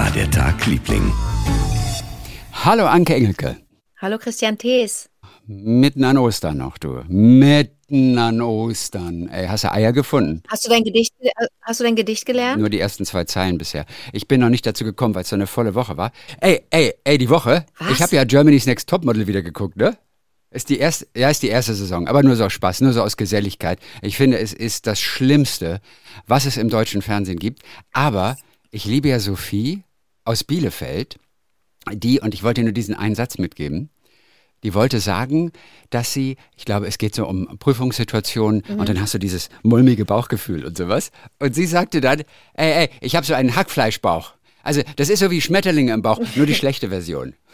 war der Tag, Liebling? Hallo Anke Engelke. Hallo Christian Thees. Mitten an Ostern noch, du. Mitten an Ostern. Ey, hast du Eier gefunden? Hast du dein Gedicht, hast du dein Gedicht gelernt? Nur die ersten zwei Zeilen bisher. Ich bin noch nicht dazu gekommen, weil es so eine volle Woche war. Ey, ey, ey, die Woche. Was? Ich habe ja Germany's Next Topmodel wieder geguckt, ne? Ist die erste, ja, ist die erste Saison, aber nur so aus Spaß, nur so aus Geselligkeit. Ich finde, es ist das Schlimmste, was es im deutschen Fernsehen gibt. Aber ich liebe ja Sophie aus Bielefeld, die, und ich wollte nur diesen einen Satz mitgeben, die wollte sagen, dass sie, ich glaube, es geht so um Prüfungssituationen und dann hast du dieses mulmige Bauchgefühl und sowas. Und sie sagte dann, ey, ey, ich habe so einen Hackfleischbauch. Also das ist so wie Schmetterlinge im Bauch, nur die schlechte Version.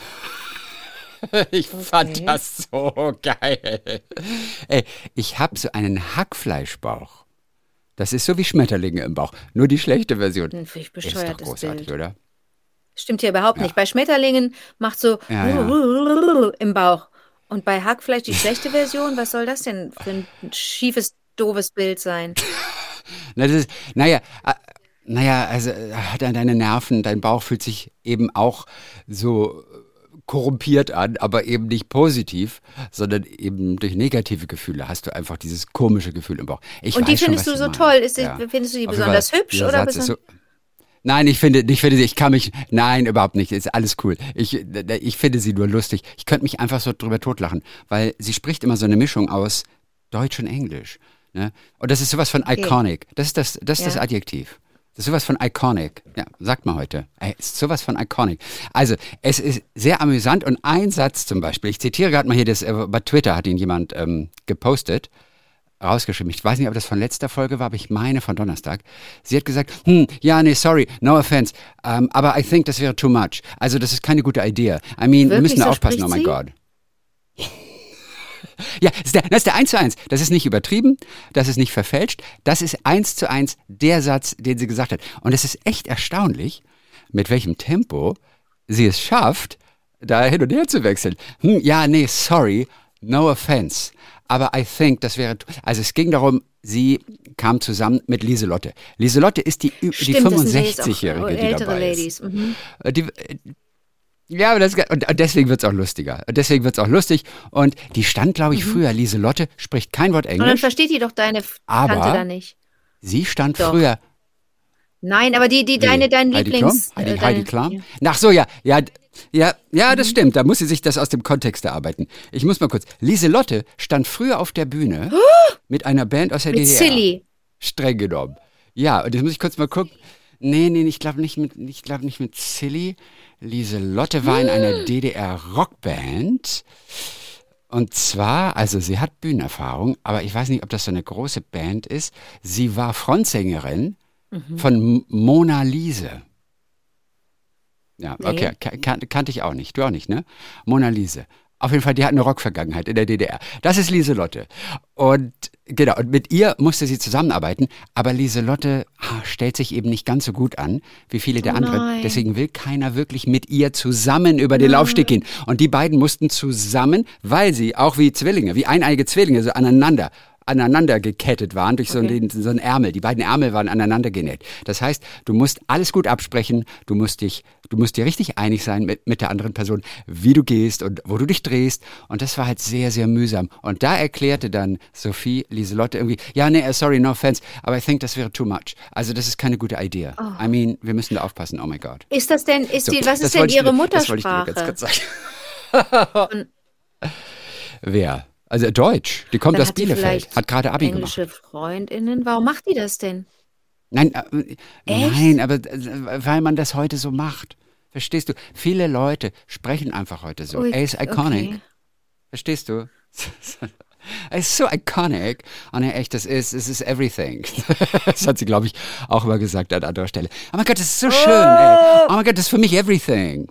Ich fand das so geil. Ey, ich habe so einen Hackfleischbauch. Das ist so wie Schmetterlinge im Bauch, nur die schlechte Version. Ein völlig Ist doch großartig, Bild. oder? Stimmt hier überhaupt Ja. nicht. Bei Schmetterlingen macht so Ja, im Bauch. Und bei Hackfleisch die schlechte Version, was soll das denn für ein schiefes, doofes Bild sein? Na, das ist, naja, äh, naja, also äh, de- deine Nerven, dein Bauch fühlt sich eben auch so äh, korrumpiert an, aber eben nicht positiv, sondern eben durch negative Gefühle hast du einfach dieses komische Gefühl im Bauch. Ich Und die schon, findest was du so meinen. toll? Ist die, Ja. Findest du die Auf besonders hübsch oder besonders? Nein, ich finde, ich finde sie, ich kann mich, nein, überhaupt nicht, ist alles cool. Ich, ich finde sie nur lustig. Ich könnte mich einfach so drüber totlachen, weil sie spricht immer so eine Mischung aus Deutsch und Englisch. Ne? Und das ist sowas von iconic. Das ist das, das ist das Ja. Adjektiv. Das ist sowas von iconic. Ja, sagt mal heute. Ey, ist sowas von iconic. Also, es ist sehr amüsant und ein Satz zum Beispiel, ich zitiere gerade mal hier, das, äh, bei Twitter hat ihn jemand ähm, gepostet rausgeschrieben. Ich weiß nicht, ob das von letzter Folge war, aber ich meine von Donnerstag. Sie hat gesagt, hm, ja, nee, sorry, no offense, ähm, aber I think das wäre too much. Also das ist keine gute Idee. I mean, wir Wirklich, müssen da so aufpassen, oh mein? Gott. Ja, das ist, der, das ist der 1 zu 1. Das ist nicht übertrieben, das ist nicht verfälscht. Das ist 1 zu 1 der Satz, den sie gesagt hat. Und es ist echt erstaunlich, mit welchem Tempo sie es schafft, da hin und her zu wechseln. Hm, ja, nee, sorry, no offense. Aber I think, das wäre. Also es ging darum, sie kam zusammen mit Lieselotte. Lieselotte ist die, die Stimmt, das sind ja jetzt auch 65-Jährige, die ältere dabei ist. Ladies. Mhm. Äh, Die, äh, ja, aber das, und, deswegen wird's auch lustiger. Und deswegen wird's auch lustig. Und die stand, glaube ich, früher, Lieselotte, spricht kein Wort Und dann Englisch. versteht die doch deine Tante da nicht. Sie stand Doch. früher. Nein, aber die, die Nee, deine, dein Heidi Lieblings... Klum? Heidi, äh, Heidi Klum? ja. Ach so, ja, ja, ja, ja, Mhm. das stimmt. Da muss sie sich das aus dem Kontext erarbeiten. Ich muss mal kurz. Lieselotte stand früher auf der Bühne mit einer Band aus der Mit DDR. Silly. Streng genommen. Ja, und jetzt muss ich kurz mal gucken. Nee, nee, ich glaube nicht mit, ich glaube nicht mit Silly. Lieselotte war in einer DDR-Rockband. Und zwar, also sie hat Bühnenerfahrung, aber ich weiß nicht, ob das so eine große Band ist. Sie war Frontsängerin von M- Mona Lise. Ja, Nee. okay, kan kan kannte ich auch nicht. Du auch nicht, ne? Mona Lise. Auf jeden Fall, die hat eine Rockvergangenheit in der DDR. Das ist Lieselotte. Und genau, und mit ihr musste sie zusammenarbeiten, aber Lieselotte ah, stellt sich eben nicht ganz so gut an wie viele der Oh anderen. nein. Deswegen will keiner wirklich mit ihr zusammen über den Laufsteg gehen. Und die beiden mussten zusammen, weil sie auch wie Zwillinge, wie eineige Zwillinge, so aneinander aneinander gekettet waren durch so, Okay. einen, so einen Ärmel. Die beiden Ärmel waren aneinander genäht. Das heißt, du musst alles gut absprechen, du musst dich, du musst dir richtig einig sein mit, mit der anderen Person, wie du gehst und wo du dich drehst. Und das war halt sehr, sehr mühsam. Und da erklärte dann Sophie Lieselotte irgendwie, ja, nee, uh, sorry, no offense, aber I think das wäre too much. Also das ist keine gute Idee. I mean, wir müssen da aufpassen, oh my God. Ist das denn, ist So, die, was ist denn wollte ich ihre dir- Das wollte ich dir Muttersprache? ganz kurz sagen. Wer? Also Deutsch. Die kommt Dann aus hat Bielefeld. Hat gerade Abi gemacht. Englische Freundinnen. Warum macht die das denn? Nein, äh, nein, aber äh, weil man das heute so macht. Verstehst du? Viele Leute sprechen einfach heute so. Ui, er ist iconic. okay. Verstehst du? Er ist so iconic. Und er echt, das ist, es ist everything. Das hat sie, glaube ich, auch immer gesagt an anderer Stelle. Oh mein Gott, das ist so schön, ey. Oh mein Gott, das ist für mich everything.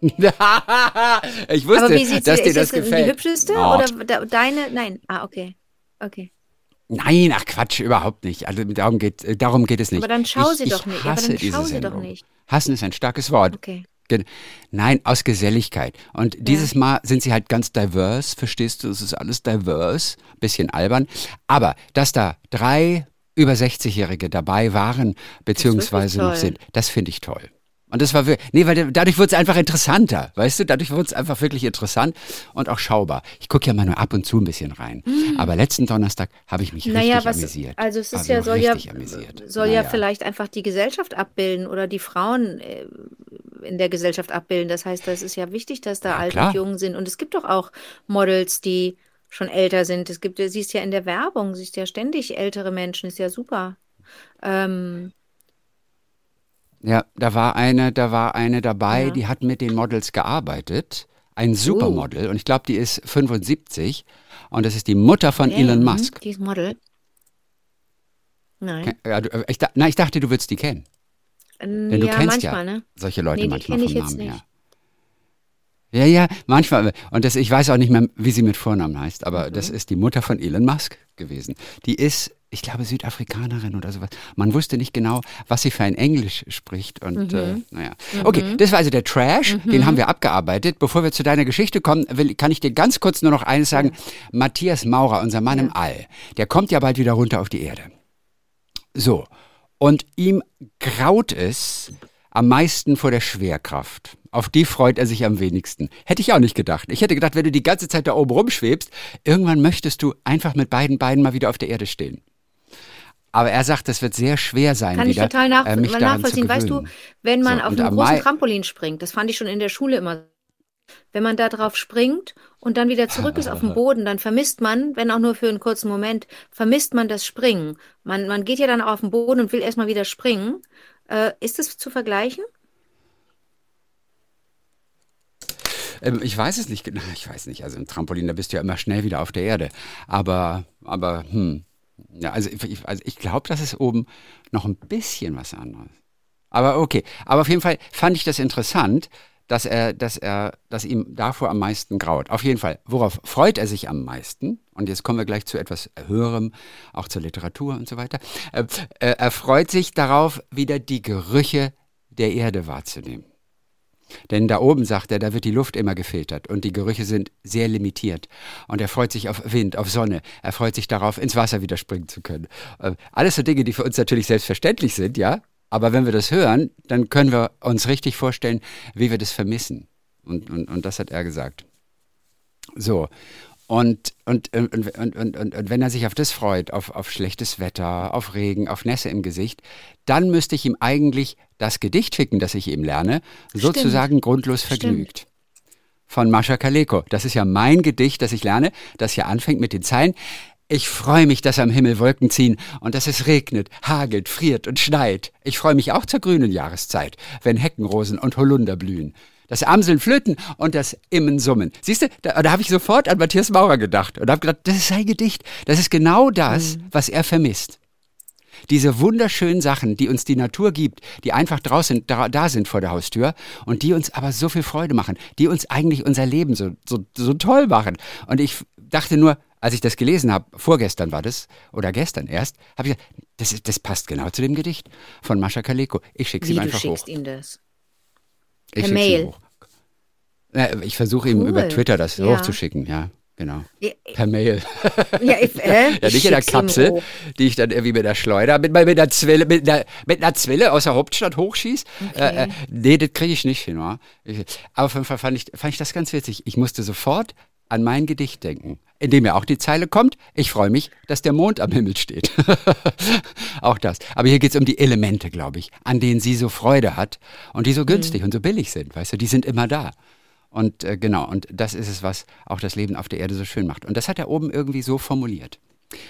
ich wusste, Aber wie dass dir ist das das gefällt. die hübscheste Oh, oder de- deine? Nein. Ah, okay. Okay. Nein, ach Quatsch, überhaupt nicht. Also darum geht, darum geht es nicht. Aber dann schau sie ich doch nicht. Aber Hasse dann diese schau sie doch nicht. Hassen ist ein starkes Wort. Okay. Nein, aus Geselligkeit. Und dieses Mal sind sie halt ganz diverse, verstehst du? Es ist alles diverse, bisschen albern. Aber dass da drei über 60-Jährige dabei waren, beziehungsweise noch sind, das finde ich toll. Und das war wirklich, nee, weil dadurch wurde es einfach interessanter, weißt du? Dadurch wurde es einfach wirklich interessant und auch schaubar. Ich gucke ja mal nur ab und zu ein bisschen rein. Mhm. Aber letzten Donnerstag habe ich mich naja, richtig was, amüsiert. Also es ist ja, soll ja, soll naja. ja vielleicht einfach die Gesellschaft abbilden oder die Frauen äh, in der Gesellschaft abbilden. Das heißt, das ist ja wichtig, dass da ja, alt klar. und jung sind. Und es gibt doch auch Models, die schon älter sind. Es gibt, siehst ja in der Werbung, siehst ja ständig ältere Menschen, ist ja super. Ähm, ja, da war eine, da war eine dabei, ja. die hat mit den Models gearbeitet. Ein Supermodel. Uh. Und ich glaube, die ist 75. Und das ist die Mutter von okay. Elon Musk. Die ist Model. Nein. Äh, ich, na, ich dachte, du würdest die kennen. Denn du ja, kennst manchmal, ja ne? solche Leute nee, manchmal vom Namen her. Ja, ja, manchmal. Und das, ich weiß auch nicht mehr, wie sie mit Vornamen heißt, aber mhm. das ist die Mutter von Elon Musk gewesen. Die ist ich glaube, Südafrikanerin oder sowas. Man wusste nicht genau, was sie für ein Englisch spricht. Und mhm. äh, naja. Okay, mhm. das war also der Trash, mhm. den haben wir abgearbeitet. Bevor wir zu deiner Geschichte kommen, will, kann ich dir ganz kurz nur noch eines sagen. Matthias Maurer, unser Mann im All, der kommt ja bald wieder runter auf die Erde. So. Und ihm graut es am meisten vor der Schwerkraft. Auf die freut er sich am wenigsten. Hätte ich auch nicht gedacht. Ich hätte gedacht, wenn du die ganze Zeit da oben rumschwebst, irgendwann möchtest du einfach mit beiden Beinen mal wieder auf der Erde stehen. Aber er sagt, es wird sehr schwer sein. Kann wieder, ich total nach, äh, nachvollziehen. Weißt du, wenn man so, auf einem großen Trampolin springt, das fand ich schon in der Schule immer. Wenn man da drauf springt und dann wieder zurück ist auf dem Boden, dann vermisst man, wenn auch nur für einen kurzen Moment, vermisst man das Springen. Man, man geht ja dann auf den Boden und will erstmal wieder springen. Äh, ist das zu vergleichen? Ähm, ich weiß es nicht genau. Ich weiß nicht. Also im Trampolin, da bist du ja immer schnell wieder auf der Erde. Aber, aber, hm. Ja, also ich, also ich glaube, das ist oben noch ein bisschen was anderes. Aber okay. Aber auf jeden Fall fand ich das interessant, dass er, dass er, dass ihm davor am meisten graut. Auf jeden Fall. Worauf freut er sich am meisten? Und jetzt kommen wir gleich zu etwas Höherem, auch zur Literatur und so weiter. Äh, äh er freut sich darauf, wieder die Gerüche der Erde wahrzunehmen. Denn da oben, sagt er, da wird die Luft immer gefiltert und die Gerüche sind sehr limitiert. Und er freut sich auf Wind, auf Sonne. Er freut sich darauf, ins Wasser wieder springen zu können. Äh, alles so Dinge, die für uns natürlich selbstverständlich sind, ja. Aber wenn wir das hören, dann können wir uns richtig vorstellen, wie wir das vermissen. Und, und, und das hat er gesagt. So. Und, und, und, und, und, und, und wenn er sich auf das freut, auf, auf schlechtes Wetter, auf Regen, auf Nässe im Gesicht, dann müsste ich ihm eigentlich das Gedicht schicken, das ich ihm lerne, Stimmt. sozusagen grundlos vergnügt. Stimmt. Von Mascha Kaleko. Das ist ja mein Gedicht, das ich lerne, das ja anfängt mit den Zeilen. Ich freue mich, dass am Himmel Wolken ziehen und dass es regnet, hagelt, friert und schneit. Ich freue mich auch zur grünen Jahreszeit, wenn Heckenrosen und Holunder blühen das Amseln flöten und das Immen summen. Siehst du, da, da habe ich sofort an Matthias Maurer gedacht und habe gedacht, das ist sein Gedicht. Das ist genau das, mhm. was er vermisst. Diese wunderschönen Sachen, die uns die Natur gibt, die einfach draußen da, da, sind vor der Haustür und die uns aber so viel Freude machen, die uns eigentlich unser Leben so, so, so toll machen. Und ich dachte nur, als ich das gelesen habe, vorgestern war das, oder gestern erst, habe ich gesagt, das, das passt genau zu dem Gedicht von Mascha Kaleko. Ich schicke ihm einfach hoch. du schickst ihm das? Ich per Mail. Ich versuche cool. ihm über Twitter das ja. hochzuschicken, ja. Genau. Per Mail. Ja, ich, äh, ja nicht in der Kapsel, die ich dann irgendwie mit der Schleuder, mit, mit, einer, Zwille, mit, einer, mit einer Zwille aus der Hauptstadt hochschieße. Okay. Äh, äh, nee, das kriege ich nicht hin. Wa? aber auf jeden Fall fand ich, fand ich das ganz witzig. Ich musste sofort an mein Gedicht denken, in dem ja auch die Zeile kommt, ich freue mich, dass der Mond am Himmel steht. auch das. Aber hier geht es um die Elemente, glaube ich, an denen sie so Freude hat und die so günstig mhm. und so billig sind, weißt du, die sind immer da. Und äh, genau, und das ist es, was auch das Leben auf der Erde so schön macht. Und das hat er oben irgendwie so formuliert.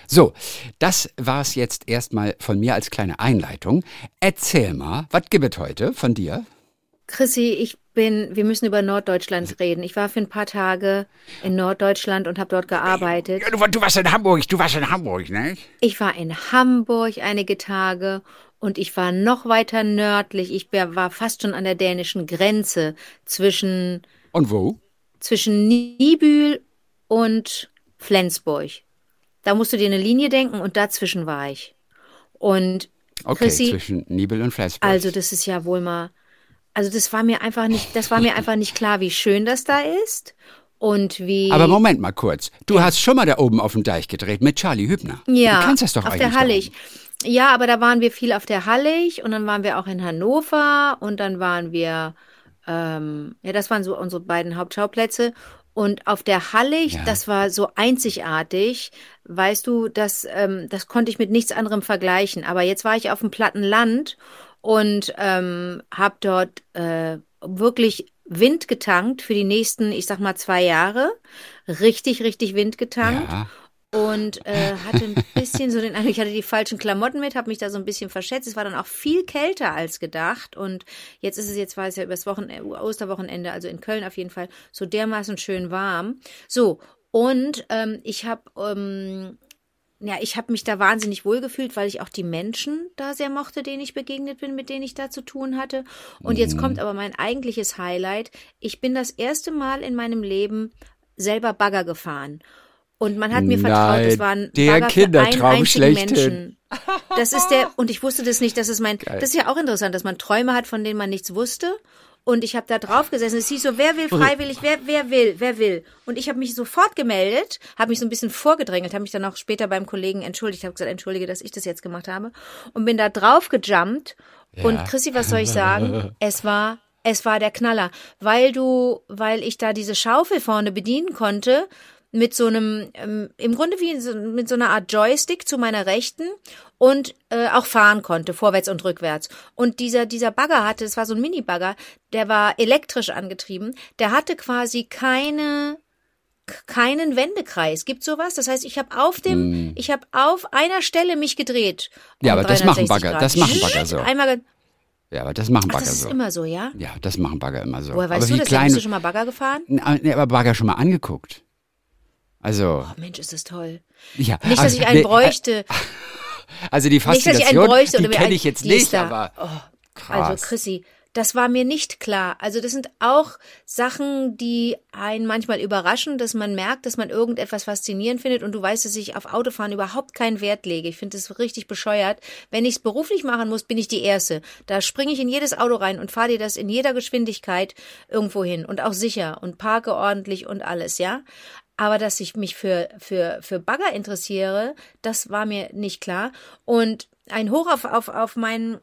So, das war es jetzt erstmal von mir als kleine Einleitung. Erzähl mal, was gibt es heute von dir? Chrissy, ich bin, wir müssen über Norddeutschland reden. Ich war für ein paar Tage in Norddeutschland und habe dort gearbeitet. Du, du, warst in Hamburg, du warst in Hamburg, ne? Ich war in Hamburg einige Tage und ich war noch weiter nördlich. Ich war fast schon an der dänischen Grenze zwischen. Und wo? Zwischen Nibül und Flensburg. Da musst du dir eine Linie denken und dazwischen war ich. Und Okay, Chrissy, zwischen Nibel und Flensburg. Also das ist ja wohl mal also das war mir einfach nicht, das war mir einfach nicht klar, wie schön das da ist und wie. Aber Moment mal kurz. Du ja. hast schon mal da oben auf dem Deich gedreht mit Charlie Hübner. Ja. Du kennst das doch auf eigentlich. der Hallig. Ja, aber da waren wir viel auf der Hallig und dann waren wir auch in Hannover und dann waren wir, ähm, ja, das waren so unsere beiden Hauptschauplätze. Und auf der Hallig, ja. das war so einzigartig, weißt du, das, ähm, das konnte ich mit nichts anderem vergleichen. Aber jetzt war ich auf dem platten Land und ähm, habe dort äh, wirklich Wind getankt für die nächsten, ich sag mal, zwei Jahre. Richtig, richtig Wind getankt. Ja und äh, hatte ein bisschen so den Eindruck, ich hatte die falschen Klamotten mit, habe mich da so ein bisschen verschätzt. Es war dann auch viel kälter als gedacht und jetzt ist es jetzt war es ja übers Wochenende, Osterwochenende, also in Köln auf jeden Fall so dermaßen schön warm. So und ähm, ich habe ähm, ja, ich habe mich da wahnsinnig wohl gefühlt, weil ich auch die Menschen da sehr mochte, denen ich begegnet bin, mit denen ich da zu tun hatte. Und jetzt kommt mhm. aber mein eigentliches Highlight. Ich bin das erste Mal in meinem Leben selber Bagger gefahren. Und man hat mir Nein, vertraut, es war ein der Bagger Kindertraum schlechthin. Menschen. Das ist der, und ich wusste das nicht, das ist mein, Geil. das ist ja auch interessant, dass man Träume hat, von denen man nichts wusste. Und ich habe da drauf gesessen. Es hieß so, wer will freiwillig, wer, wer will, wer will. Und ich habe mich sofort gemeldet, habe mich so ein bisschen vorgedrängelt, habe mich dann auch später beim Kollegen entschuldigt, habe gesagt, entschuldige, dass ich das jetzt gemacht habe. Und bin da drauf gejumpt. Ja. Und Chrissy, was soll ich sagen? Es war es war der Knaller, weil du, weil ich da diese Schaufel vorne bedienen konnte, mit so einem, ähm, im Grunde wie so, mit so einer Art Joystick zu meiner Rechten und äh, auch fahren konnte, vorwärts und rückwärts. Und dieser, dieser Bagger hatte, es war so ein Mini-Bagger, der war elektrisch angetrieben, der hatte quasi keine keinen Wendekreis. Gibt sowas? Das heißt, ich habe auf dem, mm. ich habe auf einer Stelle mich gedreht. Ja, aber das machen Bagger, Grad. das machen Bagger so. Einmal ja, aber das machen Bagger Ach, das so. ist immer so, ja? Ja, das machen Bagger immer so. Woher weißt aber du das? Kleine... Hast du schon mal Bagger gefahren? Nee, aber Bagger schon mal angeguckt. Also. Oh, Mensch, ist das toll. Ja, nicht, dass also, ich einen bräuchte. Also die Faszination, nicht, die kenne ich jetzt nicht, aber oh, also krass. Also Chrissy, das war mir nicht klar. Also das sind auch Sachen, die einen manchmal überraschen, dass man merkt, dass man irgendetwas faszinierend findet und du weißt, dass ich auf Autofahren überhaupt keinen Wert lege. Ich finde das richtig bescheuert. Wenn ich es beruflich machen muss, bin ich die Erste. Da springe ich in jedes Auto rein und fahre dir das in jeder Geschwindigkeit irgendwo hin und auch sicher und parke ordentlich und alles, ja. Aber dass ich mich für, für, für Bagger interessiere, das war mir nicht klar. Und ein Hoch auf, auf, auf meinen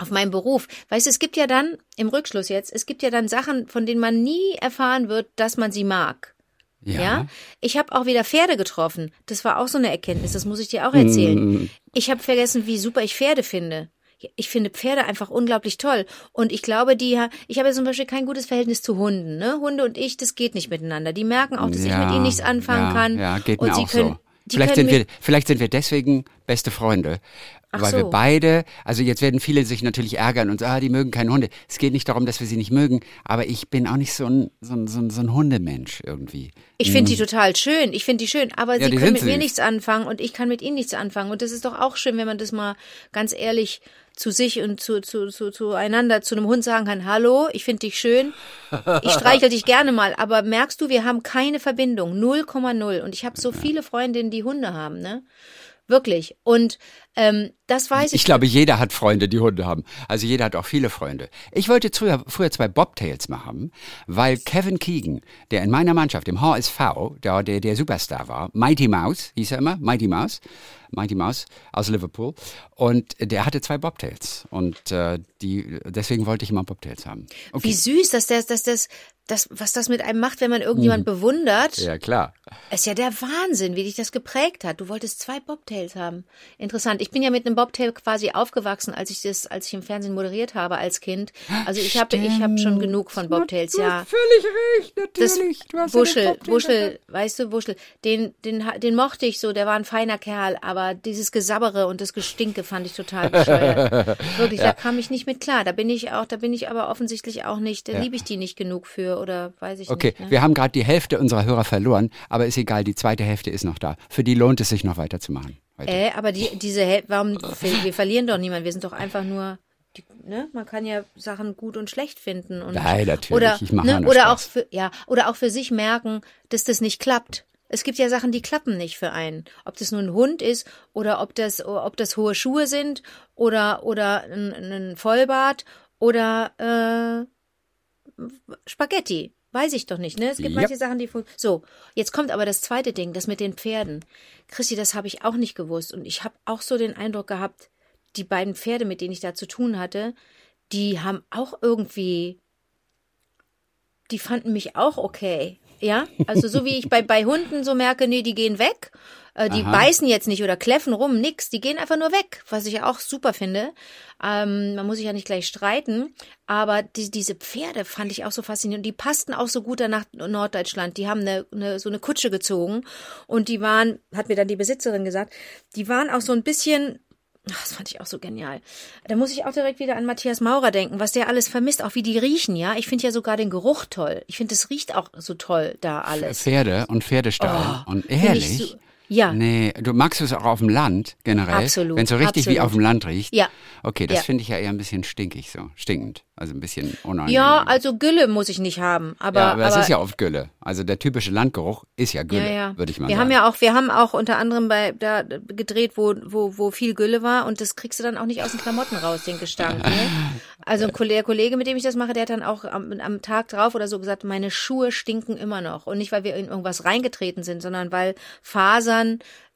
auf meinen Beruf. Weißt du, es gibt ja dann, im Rückschluss jetzt, es gibt ja dann Sachen, von denen man nie erfahren wird, dass man sie mag. Ja. ja? Ich habe auch wieder Pferde getroffen. Das war auch so eine Erkenntnis, das muss ich dir auch erzählen. Mm. Ich habe vergessen, wie super ich Pferde finde ich finde Pferde einfach unglaublich toll. Und ich glaube, die, ich habe zum Beispiel kein gutes Verhältnis zu Hunden. Ne? Hunde und ich, das geht nicht miteinander. Die merken auch, dass ja, ich mit ihnen nichts anfangen ja, kann. Ja, geht mir auch können, so. Vielleicht sind, wir, vielleicht sind wir deswegen beste Freunde. Ach weil so. wir beide, also jetzt werden viele sich natürlich ärgern und sagen, ah, die mögen keine Hunde. Es geht nicht darum, dass wir sie nicht mögen, aber ich bin auch nicht so ein, so ein, so ein, so ein Hundemensch irgendwie. Ich finde die hm. total schön, ich finde die schön, aber ja, sie können mit mir nichts anfangen und ich kann mit ihnen nichts anfangen. Und das ist doch auch schön, wenn man das mal ganz ehrlich zu sich und zu, zu, zu, zueinander, zu einem Hund sagen kann, hallo, ich finde dich schön, ich streichel dich gerne mal, aber merkst du, wir haben keine Verbindung, 0,0 und ich habe so viele Freundinnen, die Hunde haben, ne? Wirklich. Und ähm, das weiß ich. Ich glaube, jeder hat Freunde, die Hunde haben. Also jeder hat auch viele Freunde. Ich wollte früher, früher zwei Bobtails machen, weil Kevin Keegan, der in meiner Mannschaft, im HSV, der, der, der Superstar war, Mighty Mouse, hieß er immer, Mighty Mouse, Mighty Mouse aus Liverpool. Und der hatte zwei Bobtails. Und äh, die, deswegen wollte ich immer Bobtails haben. Okay. Wie süß, dass das, dass das, das, was das mit einem macht, wenn man irgendjemand hm. bewundert. Ja, klar. Ist ja der Wahnsinn, wie dich das geprägt hat. Du wolltest zwei Bobtails haben. Interessant. Ich bin ja mit einem Bobtail quasi aufgewachsen, als ich das, als ich im Fernsehen moderiert habe als Kind. Also ich habe, ich habe schon genug von Bobtails, ja. Völlig recht, natürlich. Das Wuschel, Wuschel, weißt du, Wuschel, den, den, den mochte ich so. Der war ein feiner Kerl, aber dieses Gesabbere und das Gestinke fand ich total bescheuert. Wirklich, ja. da kam ich nicht mit klar. Da bin ich auch, da bin ich aber offensichtlich auch nicht, da ja. liebe ich die nicht genug für oder weiß ich okay. nicht. Okay, ne? wir haben gerade die Hälfte unserer Hörer verloren, aber ist egal, die zweite Hälfte ist noch da. Für die lohnt es sich noch weiterzumachen. Heute. Äh, aber die, diese Hälfte, warum, wir, verlieren doch niemanden, wir sind doch einfach nur die, ne, man kann ja Sachen gut und schlecht finden und Nein, natürlich. oder ich mache ne, oder auch für, ja oder auch für sich merken, dass das nicht klappt. Es gibt ja Sachen, die klappen nicht für einen. Ob das nun ein Hund ist oder ob das ob das hohe Schuhe sind oder oder ein, ein Vollbart oder äh, Spaghetti. Weiß ich doch nicht, ne? Es gibt yep. manche Sachen, die. So, jetzt kommt aber das zweite Ding, das mit den Pferden. Christi, das habe ich auch nicht gewusst. Und ich habe auch so den Eindruck gehabt, die beiden Pferde, mit denen ich da zu tun hatte, die haben auch irgendwie. Die fanden mich auch okay. Ja, also so wie ich bei, bei Hunden so merke, nee, die gehen weg. Äh, die Aha. beißen jetzt nicht oder kläffen rum, nix. Die gehen einfach nur weg, was ich auch super finde. Ähm, man muss sich ja nicht gleich streiten. Aber die, diese Pferde fand ich auch so faszinierend. Die passten auch so gut nach Norddeutschland. Die haben eine, eine, so eine Kutsche gezogen. Und die waren, hat mir dann die Besitzerin gesagt, die waren auch so ein bisschen das fand ich auch so genial. Da muss ich auch direkt wieder an Matthias Maurer denken, was der alles vermisst, auch wie die riechen, ja. Ich finde ja sogar den Geruch toll. Ich finde, es riecht auch so toll da alles. Pferde und Pferdestall. Oh, und ehrlich. So, ja. Nee, du magst es auch auf dem Land generell. Absolut. Wenn es so richtig absolut. wie auf dem Land riecht. Ja. Okay, das ja. finde ich ja eher ein bisschen stinkig so, stinkend. Also ein bisschen unangenehm. Ja, also Gülle muss ich nicht haben. Aber, ja, aber, aber es ist ja oft Gülle. Also der typische Landgeruch ist ja Gülle, ja, ja. würde ich mal wir sagen. Wir haben ja auch, wir haben auch unter anderem bei da gedreht, wo, wo, wo viel Gülle war und das kriegst du dann auch nicht aus den Klamotten raus, den Gestank. Ne? Also ein Kollege, der Kollege, mit dem ich das mache, der hat dann auch am, am Tag drauf oder so gesagt, meine Schuhe stinken immer noch. Und nicht, weil wir in irgendwas reingetreten sind, sondern weil Fasern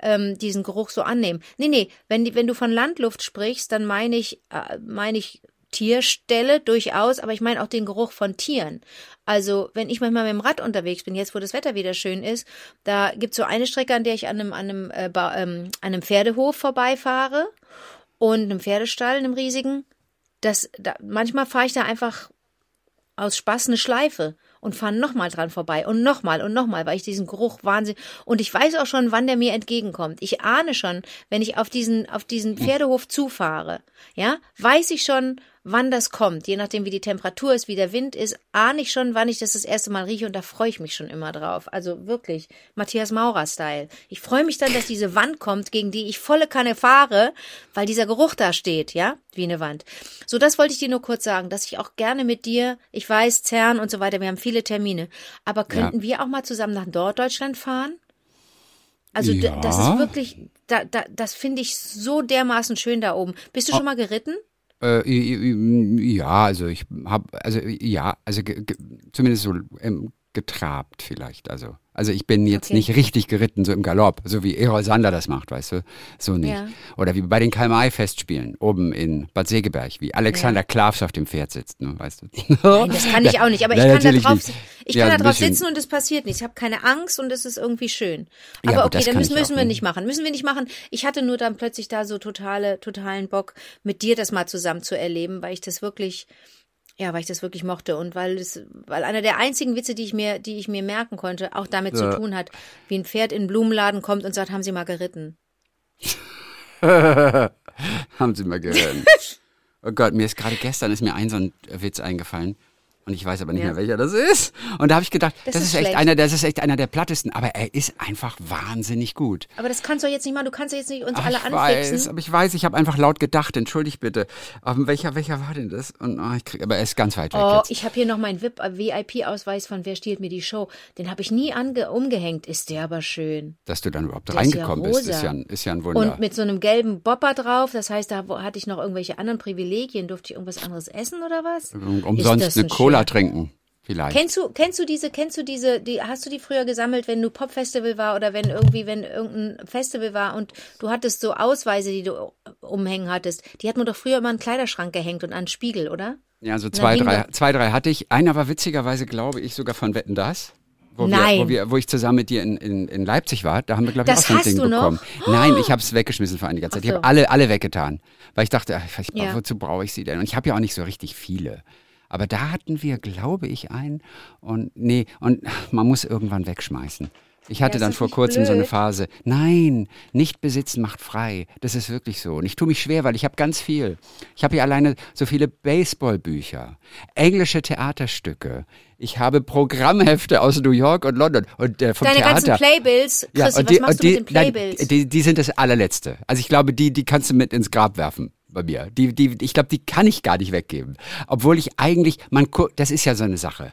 ähm, diesen Geruch so annehmen. Nee, nee, wenn, wenn du von Landluft sprichst, dann meine ich, äh, meine ich Tierstelle durchaus, aber ich meine auch den Geruch von Tieren. Also, wenn ich manchmal mit dem Rad unterwegs bin, jetzt wo das Wetter wieder schön ist, da gibt's so eine Strecke, an der ich an einem, an einem, äh, ähm, einem Pferdehof vorbeifahre und einem Pferdestall, einem riesigen. Das, da, manchmal fahre ich da einfach aus Spaß eine Schleife und fahre nochmal dran vorbei und nochmal und nochmal, weil ich diesen Geruch Wahnsinn und ich weiß auch schon, wann der mir entgegenkommt. Ich ahne schon, wenn ich auf diesen auf diesen Pferdehof zufahre, ja, weiß ich schon, wann das kommt, je nachdem wie die Temperatur ist, wie der Wind ist, ahne ich schon, wann ich das das erste Mal rieche und da freue ich mich schon immer drauf. Also wirklich, Matthias Maurer-Style. Ich freue mich dann, dass diese Wand kommt, gegen die ich volle Kanne fahre, weil dieser Geruch da steht, ja, wie eine Wand. So, das wollte ich dir nur kurz sagen, dass ich auch gerne mit dir, ich weiß, CERN und so weiter, wir haben viele Termine, aber könnten ja. wir auch mal zusammen nach Norddeutschland fahren? Also ja. das ist wirklich, da, da, das finde ich so dermaßen schön da oben. Bist du oh. schon mal geritten? Äh, ja, also ich habe, also ja, also zumindest so ähm, getrabt vielleicht, also also ich bin jetzt okay. nicht richtig geritten, so im Galopp, so wie Erol Sander das macht, weißt du? So nicht. Ja. Oder wie bei den Karl-May-Festspielen oben in Bad Segeberg, wie Alexander ja. Klavs auf dem Pferd sitzt, ne, weißt du? Nein, das kann ich auch nicht, aber ich kann da drauf, ich kann ja, da drauf sitzen und es passiert nichts. Ich habe keine Angst und es ist irgendwie schön. Aber ja, okay, dann müssen, müssen wir nicht machen. Müssen wir nicht machen. Ich hatte nur dann plötzlich da so totale, totalen Bock, mit dir das mal zusammen zu erleben, weil ich das wirklich ja, weil ich das wirklich mochte und weil es, weil einer der einzigen Witze, die ich mir, die ich mir merken konnte, auch damit ja. zu tun hat, wie ein Pferd in den Blumenladen kommt und sagt, haben Sie mal geritten? haben Sie mal geritten? oh Gott, mir ist gerade gestern ist mir ein so ein Witz eingefallen. Und ich weiß aber nicht ja. mehr, welcher das ist. Und da habe ich gedacht, das, das ist, ist echt einer, das ist echt einer der plattesten. Aber er ist einfach wahnsinnig gut. Aber das kannst du jetzt nicht mal. Du kannst jetzt nicht uns Ach, alle ich anfixen. Weiß, aber ich weiß, ich habe einfach laut gedacht. Entschuldigt bitte. Aber welcher, welcher war denn das? Und oh, ich krieg, aber er ist ganz weit weg oh, jetzt. ich habe hier noch meinen VIP-Ausweis von Wer stiehlt mir die Show. Den habe ich nie ange umgehängt. Ist der aber schön. Dass du dann überhaupt der reingekommen ist, ja bist, ist ja, ein, ist ja ein Wunder. Und mit so einem gelben Bopper drauf. Das heißt, da hatte ich noch irgendwelche anderen Privilegien. Durfte ich irgendwas anderes essen oder was? Umsonst eine Cola schön? trinken. Vielleicht. Kennst du, kennst du diese, kennst du diese, die, hast du die früher gesammelt, wenn du Popfestival war oder wenn irgendwie, wenn irgendein Festival war und du hattest so Ausweise, die du umhängen hattest? Die hat man doch früher immer einen Kleiderschrank gehängt und an einen Spiegel, oder? Ja, so zwei, drei, zwei, drei hatte ich. Einer war witzigerweise, glaube ich, sogar von Wetten das. Wo Nein. Wir, wo, wir, wo ich zusammen mit dir in, in, in Leipzig war, da haben wir, glaube ich, das auch so ein Ding bekommen. Noch? Nein, ich habe es weggeschmissen für einige Zeit. So. Ich habe alle, alle weggetan. Weil ich dachte, ach, ich, ja. wozu brauche ich sie denn? Und ich habe ja auch nicht so richtig viele. Aber da hatten wir, glaube ich, einen. Und nee, und man muss irgendwann wegschmeißen. Ich hatte ja, dann vor kurzem blöd. so eine Phase. Nein, nicht besitzen macht frei. Das ist wirklich so. Und ich tue mich schwer, weil ich habe ganz viel. Ich habe hier alleine so viele Baseballbücher, englische Theaterstücke. Ich habe Programmhefte aus New York und London und äh, vom Deine Theater. ganzen Playbills, Christi, ja, und die, was machst du die, mit den Playbills? Nein, die, die sind das allerletzte. Also ich glaube, die, die kannst du mit ins Grab werfen bei mir. Die, die, ich glaube, die kann ich gar nicht weggeben. Obwohl ich eigentlich, man, das ist ja so eine Sache.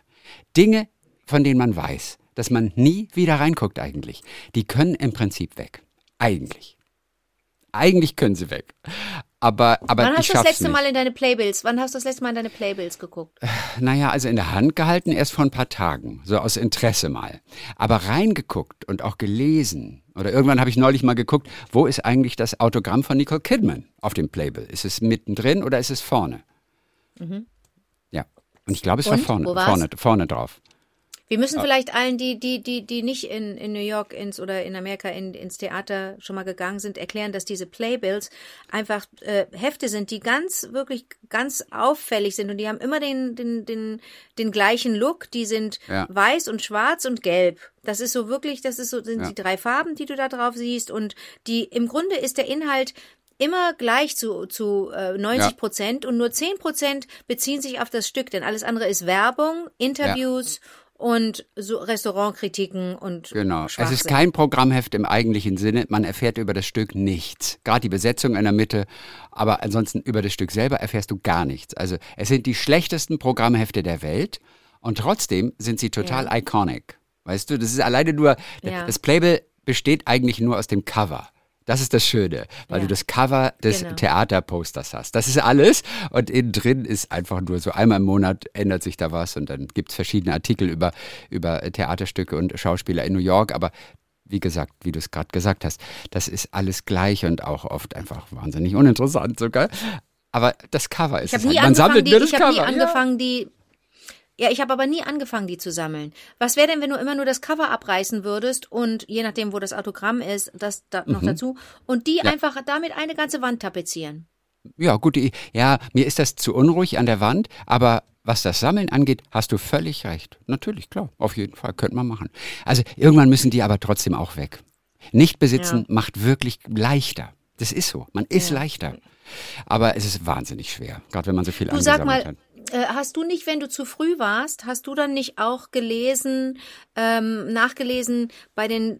Dinge, von denen man weiß, dass man nie wieder reinguckt eigentlich, die können im Prinzip weg. Eigentlich. Eigentlich können sie weg. Aber, aber Wann hast du das letzte nicht. Mal in deine Playbills? Wann hast du das letzte Mal in deine Playbills geguckt? Naja, also in der Hand gehalten erst vor ein paar Tagen, so aus Interesse mal. Aber reingeguckt und auch gelesen. Oder irgendwann habe ich neulich mal geguckt, wo ist eigentlich das Autogramm von Nicole Kidman auf dem Playbill? Ist es mittendrin oder ist es vorne? Mhm. Ja, und ich glaube, es und? war vorne, vorne, vorne drauf. Wir müssen vielleicht allen, die, die, die, die nicht in, in New York ins oder in Amerika in, ins Theater schon mal gegangen sind, erklären, dass diese Playbills einfach äh, Hefte sind, die ganz, wirklich ganz auffällig sind und die haben immer den, den, den, den gleichen Look. Die sind ja. weiß und schwarz und gelb. Das ist so wirklich, das ist so, sind ja. die drei Farben, die du da drauf siehst und die, im Grunde ist der Inhalt immer gleich zu, zu äh, 90 Prozent ja. und nur 10 Prozent beziehen sich auf das Stück, denn alles andere ist Werbung, Interviews ja und so Restaurantkritiken und genau. Es ist kein Programmheft im eigentlichen Sinne. Man erfährt über das Stück nichts. Gerade die Besetzung in der Mitte, aber ansonsten über das Stück selber erfährst du gar nichts. Also es sind die schlechtesten Programmhefte der Welt und trotzdem sind sie total ja. iconic. Weißt du, das ist alleine nur ja. das Playbill besteht eigentlich nur aus dem Cover. Das ist das Schöne, weil ja. du das Cover des genau. Theaterposters hast. Das ist alles und innen drin ist einfach nur so einmal im Monat ändert sich da was und dann gibt es verschiedene Artikel über, über Theaterstücke und Schauspieler in New York, aber wie gesagt, wie du es gerade gesagt hast, das ist alles gleich und auch oft einfach wahnsinnig uninteressant sogar. Aber das Cover ist ich es halt. Man sammelt die, nur das ich Cover. Ich habe nie angefangen, ja. die ja, ich habe aber nie angefangen, die zu sammeln. Was wäre denn, wenn du immer nur das Cover abreißen würdest und je nachdem, wo das Autogramm ist, das da noch mhm. dazu und die ja. einfach damit eine ganze Wand tapezieren? Ja, gut, ja, mir ist das zu unruhig an der Wand, aber was das Sammeln angeht, hast du völlig recht. Natürlich, klar, auf jeden Fall, könnte man machen. Also irgendwann müssen die aber trotzdem auch weg. Nicht besitzen ja. macht wirklich leichter. Das ist so. Man ist ja. leichter. Aber es ist wahnsinnig schwer, gerade wenn man so viel du sag mal, hat. Äh, hast du nicht, wenn du zu früh warst, hast du dann nicht auch gelesen, ähm, nachgelesen bei den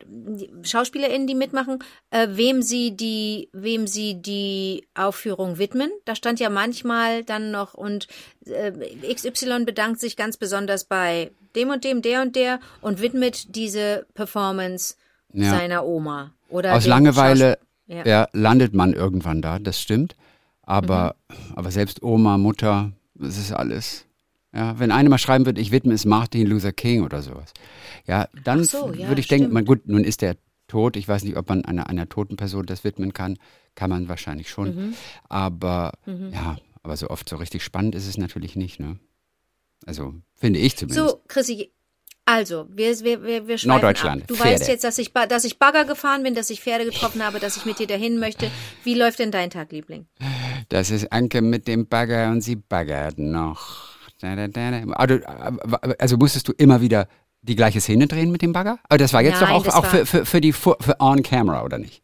SchauspielerInnen, die mitmachen, äh, wem sie die, wem sie die Aufführung widmen? Da stand ja manchmal dann noch und äh, XY bedankt sich ganz besonders bei dem und dem, der und der und widmet diese Performance ja. seiner Oma. Oder Aus Langeweile ja. ja. landet man irgendwann da, das stimmt. Aber, mhm. aber selbst Oma, Mutter, das ist alles. Ja, wenn einer mal schreiben wird, ich widme es Martin Luther King oder sowas. Ja, dann so, ja, würde ich stimmt. denken, man, gut, nun ist der tot. Ich weiß nicht, ob man einer, einer toten Person das widmen kann. Kann man wahrscheinlich schon. Mhm. Aber mhm. ja, aber so oft so richtig spannend ist es natürlich nicht, ne? Also, finde ich zumindest. So, Chrissy, also, wir, wir, wir, wir Norddeutschland. Ab. Du Pferde. weißt jetzt, dass ich, dass ich Bagger gefahren bin, dass ich Pferde getroffen habe, dass ich mit dir dahin möchte. Wie läuft denn dein Tag, Liebling? Das ist Anke mit dem Bagger und sie baggert noch. Also, also musstest du immer wieder die gleiche Szene drehen mit dem Bagger? Aber das war jetzt Nein, doch auch, auch für, für, für die für On Camera, oder nicht?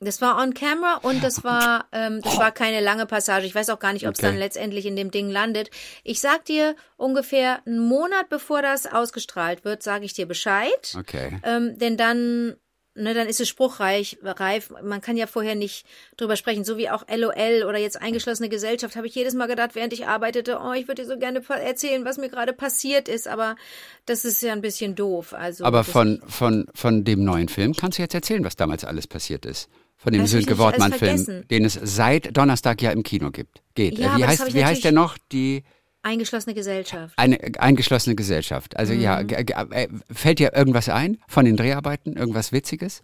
Das war on camera und das war, ähm, das war keine lange Passage. Ich weiß auch gar nicht, ob es okay. dann letztendlich in dem Ding landet. Ich sag dir ungefähr einen Monat bevor das ausgestrahlt wird, sage ich dir Bescheid. Okay. Ähm, denn dann, ne, dann ist es spruchreich, reif. Man kann ja vorher nicht drüber sprechen. So wie auch LOL oder jetzt eingeschlossene Gesellschaft, habe ich jedes Mal gedacht, während ich arbeitete, oh, ich würde dir so gerne erzählen, was mir gerade passiert ist, aber das ist ja ein bisschen doof. Also aber von, von, von dem neuen Film kannst du jetzt erzählen, was damals alles passiert ist von dem Sönke Wortmann-Film, den es seit Donnerstag ja im Kino gibt. Geht. Ja, wie heißt, wie heißt der noch? Die Eingeschlossene Gesellschaft. Eine eingeschlossene Gesellschaft. Also mhm. ja, äh, fällt dir irgendwas ein von den Dreharbeiten? Irgendwas Witziges?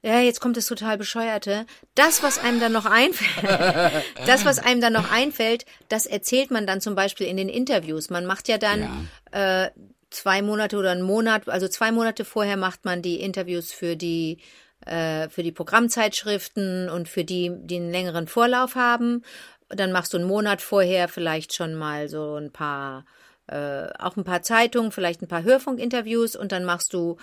Ja, jetzt kommt das total bescheuerte. Das, was einem dann noch einfällt, das, was einem dann noch einfällt, das erzählt man dann zum Beispiel in den Interviews. Man macht ja dann ja. Äh, zwei Monate oder einen Monat, also zwei Monate vorher macht man die Interviews für die äh, für die Programmzeitschriften und für die, die einen längeren Vorlauf haben. Dann machst du einen Monat vorher vielleicht schon mal so ein paar, äh, auch ein paar Zeitungen, vielleicht ein paar Hörfunkinterviews und dann machst du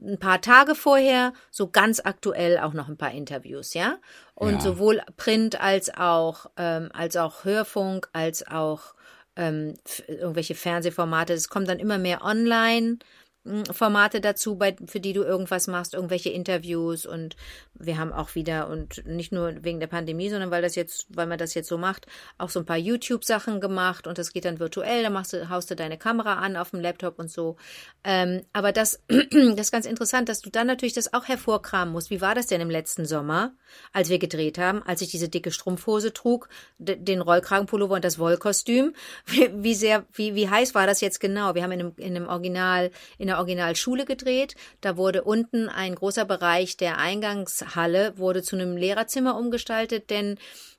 ein paar Tage vorher so ganz aktuell auch noch ein paar Interviews, ja. Und ja. sowohl Print als auch ähm, als auch Hörfunk als auch ähm, irgendwelche Fernsehformate. Es kommt dann immer mehr online Formate dazu, bei, für die du irgendwas machst, irgendwelche Interviews und wir haben auch wieder und nicht nur wegen der Pandemie, sondern weil das jetzt, weil man das jetzt so macht, auch so ein paar YouTube-Sachen gemacht und das geht dann virtuell, da machst du, haust du deine Kamera an auf dem Laptop und so. Ähm, aber das, das ist ganz interessant, dass du dann natürlich das auch hervorkramen musst. Wie war das denn im letzten Sommer, als wir gedreht haben, als ich diese dicke Strumpfhose trug, den Rollkragenpullover und das Wollkostüm? Wie, wie sehr, wie, wie heiß war das jetzt genau? Wir haben in einem, in einem Original, in der Originalschule gedreht. Da wurde unten ein großer Bereich der Eingangshalle wurde zu einem Lehrerzimmer umgestaltet, denn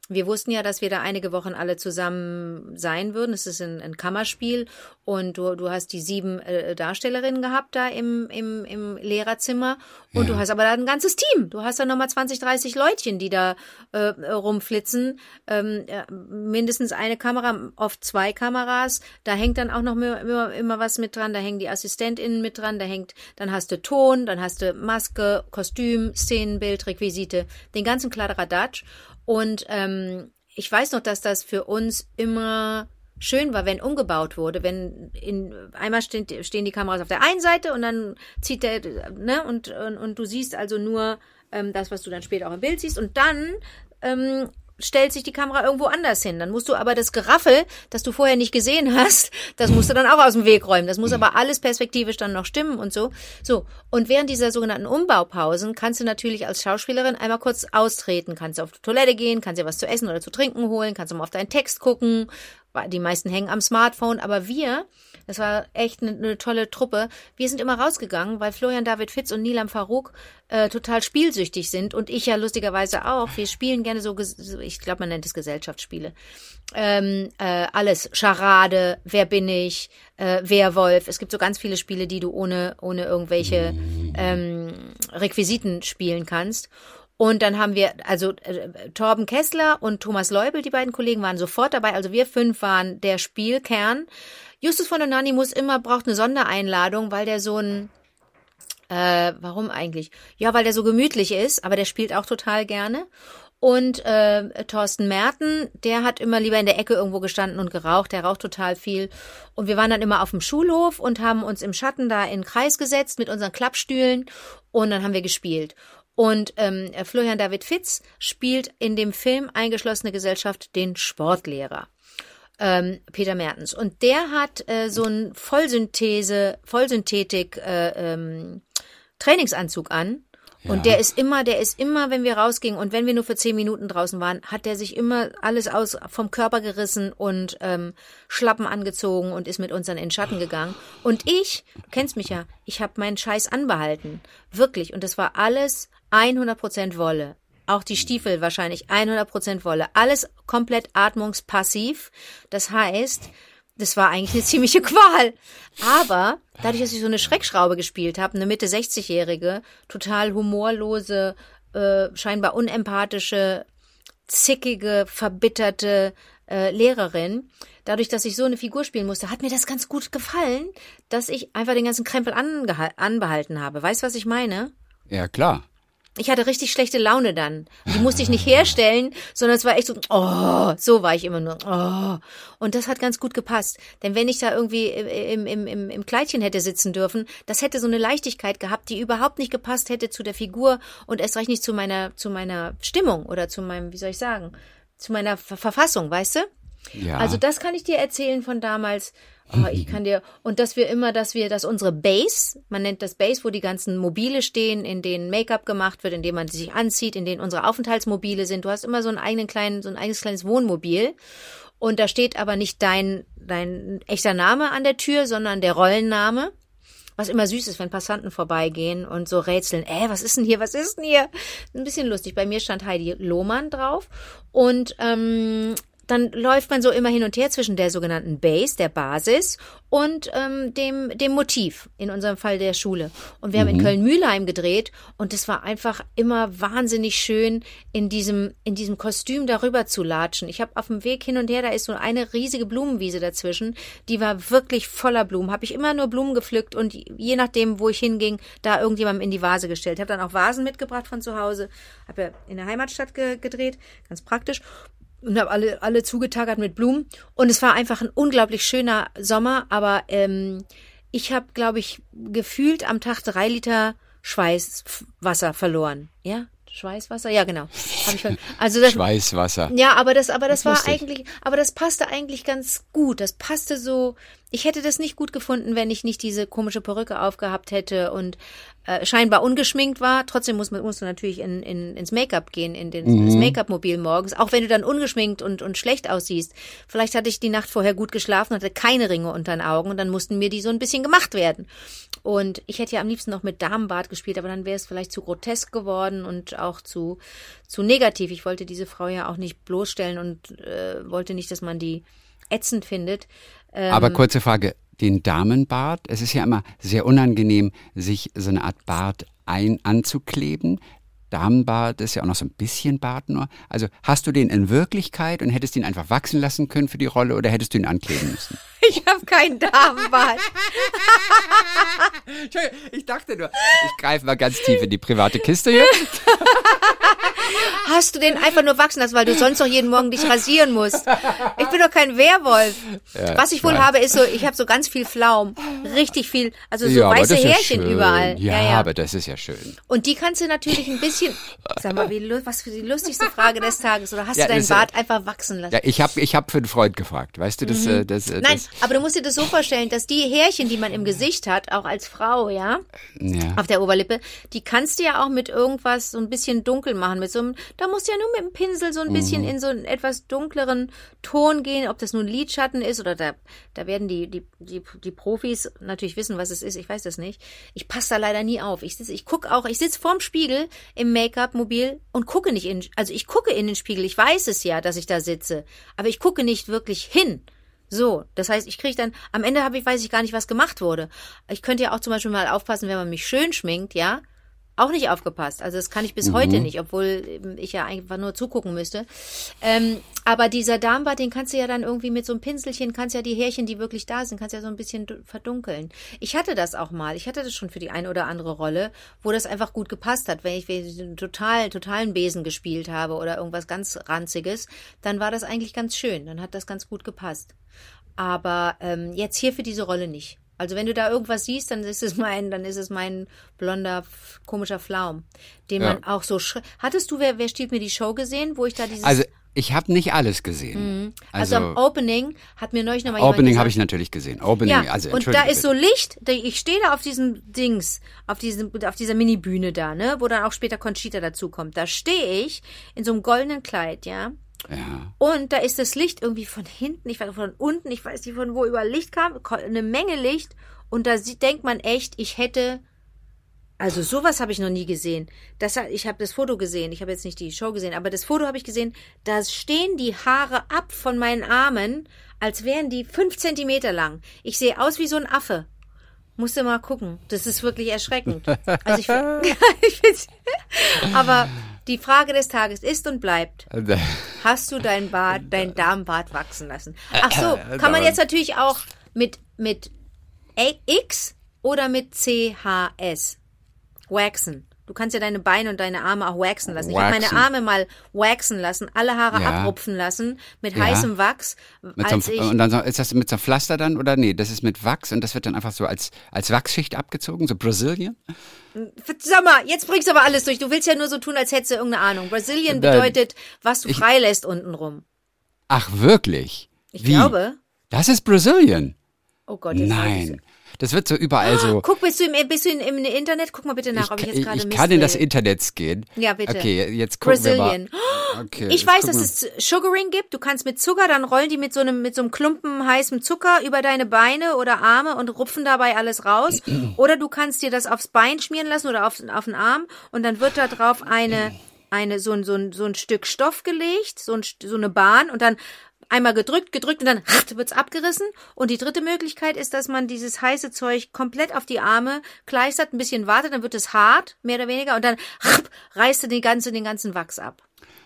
wir wussten ja, dass wir da einige Wochen alle zusammen sein würden. Es ist ein, ein Kammerspiel und du, du hast die sieben äh, Darstellerinnen gehabt da im, im, im Lehrerzimmer und ja. du hast aber da ein ganzes Team. Du hast da nochmal 20, 30 Leutchen, die da äh, rumflitzen. Ähm, äh, mindestens eine Kamera, oft zwei Kameras. Da hängt dann auch noch immer, immer was mit dran. Da hängen die AssistentInnen mit dran. Da hängt, dann hast du Ton, dann hast du Maske, Kostüm, Szenenbild, Requisite, den ganzen Kladderadatsch. Und ähm, ich weiß noch, dass das für uns immer schön war, wenn umgebaut wurde, wenn in einmal stehen, stehen die Kameras auf der einen Seite und dann zieht der ne und und, und du siehst also nur ähm, das, was du dann später auch im Bild siehst. Und dann ähm, stellt sich die Kamera irgendwo anders hin. Dann musst du aber das Geraffel, das du vorher nicht gesehen hast, das musst du dann auch aus dem Weg räumen. Das muss mhm. aber alles perspektivisch dann noch stimmen und so. So. Und während dieser sogenannten Umbaupausen kannst du natürlich als Schauspielerin einmal kurz austreten. Kannst du auf die Toilette gehen, kannst dir was zu essen oder zu trinken holen, kannst du mal auf deinen Text gucken. Die meisten hängen am Smartphone, aber wir das war echt eine, eine tolle Truppe. Wir sind immer rausgegangen, weil Florian David Fitz und Nilam Farouk äh, total spielsüchtig sind und ich ja lustigerweise auch. Wir spielen gerne so, ich glaube, man nennt es Gesellschaftsspiele. Ähm, äh, alles, Charade, Wer bin ich, äh, Werwolf. Es gibt so ganz viele Spiele, die du ohne, ohne irgendwelche ähm, Requisiten spielen kannst. Und dann haben wir, also äh, Torben Kessler und Thomas Leubel, die beiden Kollegen, waren sofort dabei. Also wir fünf waren der Spielkern. Justus von muss immer, braucht eine Sondereinladung, weil der so ein, äh, warum eigentlich? Ja, weil der so gemütlich ist, aber der spielt auch total gerne. Und äh, Thorsten Merten, der hat immer lieber in der Ecke irgendwo gestanden und geraucht. Der raucht total viel. Und wir waren dann immer auf dem Schulhof und haben uns im Schatten da in den Kreis gesetzt mit unseren Klappstühlen und dann haben wir gespielt. Und ähm, Florian David Fitz spielt in dem Film Eingeschlossene Gesellschaft den Sportlehrer ähm, Peter Mertens. Und der hat äh, so ein Vollsynthese, Vollsynthetik äh, ähm, Trainingsanzug an. Und ja. der ist immer, der ist immer, wenn wir rausgingen und wenn wir nur für zehn Minuten draußen waren, hat der sich immer alles aus vom Körper gerissen und ähm, Schlappen angezogen und ist mit uns dann in den Schatten gegangen. Und ich, du kennst mich ja, ich habe meinen Scheiß anbehalten, wirklich. Und das war alles 100 Prozent Wolle. Auch die Stiefel wahrscheinlich 100% Wolle. Alles komplett atmungspassiv. Das heißt, das war eigentlich eine ziemliche Qual. Aber dadurch, dass ich so eine Schreckschraube gespielt habe, eine Mitte 60-jährige, total humorlose, äh, scheinbar unempathische, zickige, verbitterte äh, Lehrerin, dadurch, dass ich so eine Figur spielen musste, hat mir das ganz gut gefallen, dass ich einfach den ganzen Krempel anbehalten habe. Weißt du, was ich meine? Ja, klar. Ich hatte richtig schlechte Laune dann. Die musste ich nicht herstellen, sondern es war echt so, oh, so war ich immer nur, oh. Und das hat ganz gut gepasst. Denn wenn ich da irgendwie im, im, im, im Kleidchen hätte sitzen dürfen, das hätte so eine Leichtigkeit gehabt, die überhaupt nicht gepasst hätte zu der Figur und erst recht nicht zu meiner, zu meiner Stimmung oder zu meinem, wie soll ich sagen, zu meiner Verfassung, weißt du? Ja. Also das kann ich dir erzählen von damals. Oh, ich kann dir, und dass wir immer, dass wir, dass unsere Base, man nennt das Base, wo die ganzen Mobile stehen, in denen Make-up gemacht wird, in denen man sich anzieht, in denen unsere Aufenthaltsmobile sind. Du hast immer so einen eigenen kleinen, so ein eigenes kleines Wohnmobil. Und da steht aber nicht dein, dein echter Name an der Tür, sondern der Rollenname. Was immer süß ist, wenn Passanten vorbeigehen und so rätseln, äh, was ist denn hier, was ist denn hier? Ein bisschen lustig. Bei mir stand Heidi Lohmann drauf. Und ähm, dann läuft man so immer hin und her zwischen der sogenannten Base, der Basis, und ähm, dem, dem Motiv, in unserem Fall der Schule. Und wir mhm. haben in mhm. Köln-Mühlheim gedreht und es war einfach immer wahnsinnig schön, in diesem, in diesem Kostüm darüber zu latschen. Ich habe auf dem Weg hin und her, da ist so eine riesige Blumenwiese dazwischen, die war wirklich voller Blumen. Habe ich immer nur Blumen gepflückt und je nachdem, wo ich hinging, da irgendjemandem in die Vase gestellt. Habe dann auch Vasen mitgebracht von zu Hause, habe ja in der Heimatstadt ge gedreht, ganz praktisch und habe alle, alle zugetagert mit Blumen. Und es war einfach ein unglaublich schöner Sommer, aber ähm, ich habe, glaube ich, gefühlt am Tag drei Liter Schweißwasser verloren. Ja, Schweißwasser, ja genau. Also das, Schweißwasser. Ja, aber das, aber das, das war eigentlich, aber das passte eigentlich ganz gut. Das passte so. Ich hätte das nicht gut gefunden, wenn ich nicht diese komische Perücke aufgehabt hätte und äh, scheinbar ungeschminkt war. Trotzdem muss man musst du natürlich in, in, ins Make-up gehen, in den, mhm. ins Make-up-Mobil morgens, auch wenn du dann ungeschminkt und, und schlecht aussiehst. Vielleicht hatte ich die Nacht vorher gut geschlafen, hatte keine Ringe unter den Augen und dann mussten mir die so ein bisschen gemacht werden. Und ich hätte ja am liebsten noch mit Damenbart gespielt, aber dann wäre es vielleicht zu grotesk geworden und auch zu, zu negativ. Ich wollte diese Frau ja auch nicht bloßstellen und äh, wollte nicht, dass man die ätzend findet. Ähm, Aber kurze Frage, den Damenbart, es ist ja immer sehr unangenehm, sich so eine Art Bart ein anzukleben. Damenbart ist ja auch noch so ein bisschen Bart nur. Also hast du den in Wirklichkeit und hättest ihn einfach wachsen lassen können für die Rolle oder hättest du ihn ankleben müssen? Ich habe keinen Damenbart. ich dachte nur, ich greife mal ganz tief in die private Kiste hier. Hast du den einfach nur wachsen lassen, weil du sonst noch jeden Morgen dich rasieren musst? Ich bin doch kein Werwolf. Ja, Was ich wohl nein. habe, ist so, ich habe so ganz viel Flaum. Richtig viel, also so ja, weiße Härchen ja überall. Ja, ja, aber das ist ja schön. Und die kannst du natürlich ein bisschen, sag mal, wie, was für die lustigste Frage des Tages. Oder hast du deinen Bart einfach wachsen lassen? Ja, ich habe ich hab für einen Freund gefragt. Weißt du, das, mhm. Äh, das, das, Nein, das, aber du musst dir das so vorstellen, dass die Härchen, die man im Gesicht hat, auch als Frau, ja, ja. auf der Oberlippe, die kannst du ja auch mit irgendwas so ein bisschen dunkel machen, mit so einem da musst du ja nur mit dem Pinsel so ein bisschen mhm. in so einen etwas dunkleren Ton gehen, ob das nun Lidschatten ist oder da, da werden die, die, die, die Profis natürlich wissen, was es ist. Ich weiß das nicht. Ich passe da leider nie auf. Ich sitze, ich gucke auch, ich sitze vorm Spiegel im Make-up-Mobil und gucke nicht in, also ich gucke in den Spiegel. Ich weiß es ja, dass ich da sitze, aber ich gucke nicht wirklich hin. So, das heißt, ich kriege dann, am Ende habe ich, weiß ich gar nicht, was gemacht wurde. Ich könnte ja auch zum Beispiel mal aufpassen, wenn man mich schön schminkt, ja, auch nicht aufgepasst. Also das kann ich bis mhm. heute nicht, obwohl ich ja einfach nur zugucken müsste. Ähm, aber dieser Darmbad, den kannst du ja dann irgendwie mit so einem Pinselchen, kannst ja die Härchen, die wirklich da sind, kannst ja so ein bisschen verdunkeln. Ich hatte das auch mal. Ich hatte das schon für die eine oder andere Rolle, wo das einfach gut gepasst hat. Wenn ich einen total, totalen Besen gespielt habe oder irgendwas ganz ranziges, dann war das eigentlich ganz schön. Dann hat das ganz gut gepasst. Aber ähm, jetzt hier für diese Rolle nicht. Also wenn du da irgendwas siehst, dann ist es mein, dann ist es mein blonder komischer Flaum, den ja. man auch so. Hattest du wer, wer stiehlt mir die Show gesehen, wo ich da dieses Also ich habe nicht alles gesehen. Mhm. Also, also, am Opening hat mir neulich nochmal Opening habe ich natürlich gesehen. Opening, ja, also und da ist so Licht. Ich stehe da auf diesem Dings, auf diesem, auf dieser Mini-Bühne da, ne, wo dann auch später Conchita dazukommt. Da stehe ich in so einem goldenen Kleid, ja. Ja. Und da ist das Licht irgendwie von hinten, ich weiß von unten, ich weiß nicht von wo über Licht kam, eine Menge Licht. Und da denkt man echt, ich hätte, also sowas habe ich noch nie gesehen. Das, ich habe das Foto gesehen, ich habe jetzt nicht die Show gesehen, aber das Foto habe ich gesehen, da stehen die Haare ab von meinen Armen, als wären die fünf Zentimeter lang. Ich sehe aus wie so ein Affe. Musste mal gucken. Das ist wirklich erschreckend. Also ich, ich aber die Frage des Tages ist und bleibt: Hast du dein Bart, dein Darmbart wachsen lassen? Ach so, kann man jetzt natürlich auch mit mit X oder mit CHS waxen. Du kannst ja deine Beine und deine Arme auch waxen lassen. Ich habe meine Arme mal waxen lassen, alle Haare ja. abrupfen lassen mit ja. heißem Wachs. Mit so einem, und dann ist das mit so einem Pflaster dann oder nee, das ist mit Wachs und das wird dann einfach so als, als Wachsschicht abgezogen, so Brazilian? Sag mal, jetzt bringst du aber alles durch. Du willst ja nur so tun, als hättest du irgendeine Ahnung. Brazilian bedeutet, was du freilässt untenrum. Ach, wirklich? Ich Wie? glaube. Das ist Brazilian. Oh Gott, jetzt Nein. Das wird so überall so. Guck, bist du im, bist du im, im Internet? Guck mal bitte nach, ich, ob ich jetzt gerade Ich kann in das Internet gehen. Ja, bitte. Okay, jetzt gucken Brazilian. wir mal. Okay, ich weiß, dass es Sugaring gibt. Du kannst mit Zucker, dann rollen die mit so einem, mit so einem Klumpen heißem Zucker über deine Beine oder Arme und rupfen dabei alles raus. oder du kannst dir das aufs Bein schmieren lassen oder auf, auf den Arm und dann wird da drauf eine, eine, so ein, so ein, so ein Stück Stoff gelegt, so, ein, so eine Bahn und dann einmal gedrückt, gedrückt und dann wird's abgerissen. Und die dritte Möglichkeit ist, dass man dieses heiße Zeug komplett auf die Arme kleistert, ein bisschen wartet, dann wird es hart, mehr oder weniger, und dann reißt du den ganzen, den ganzen Wachs ab.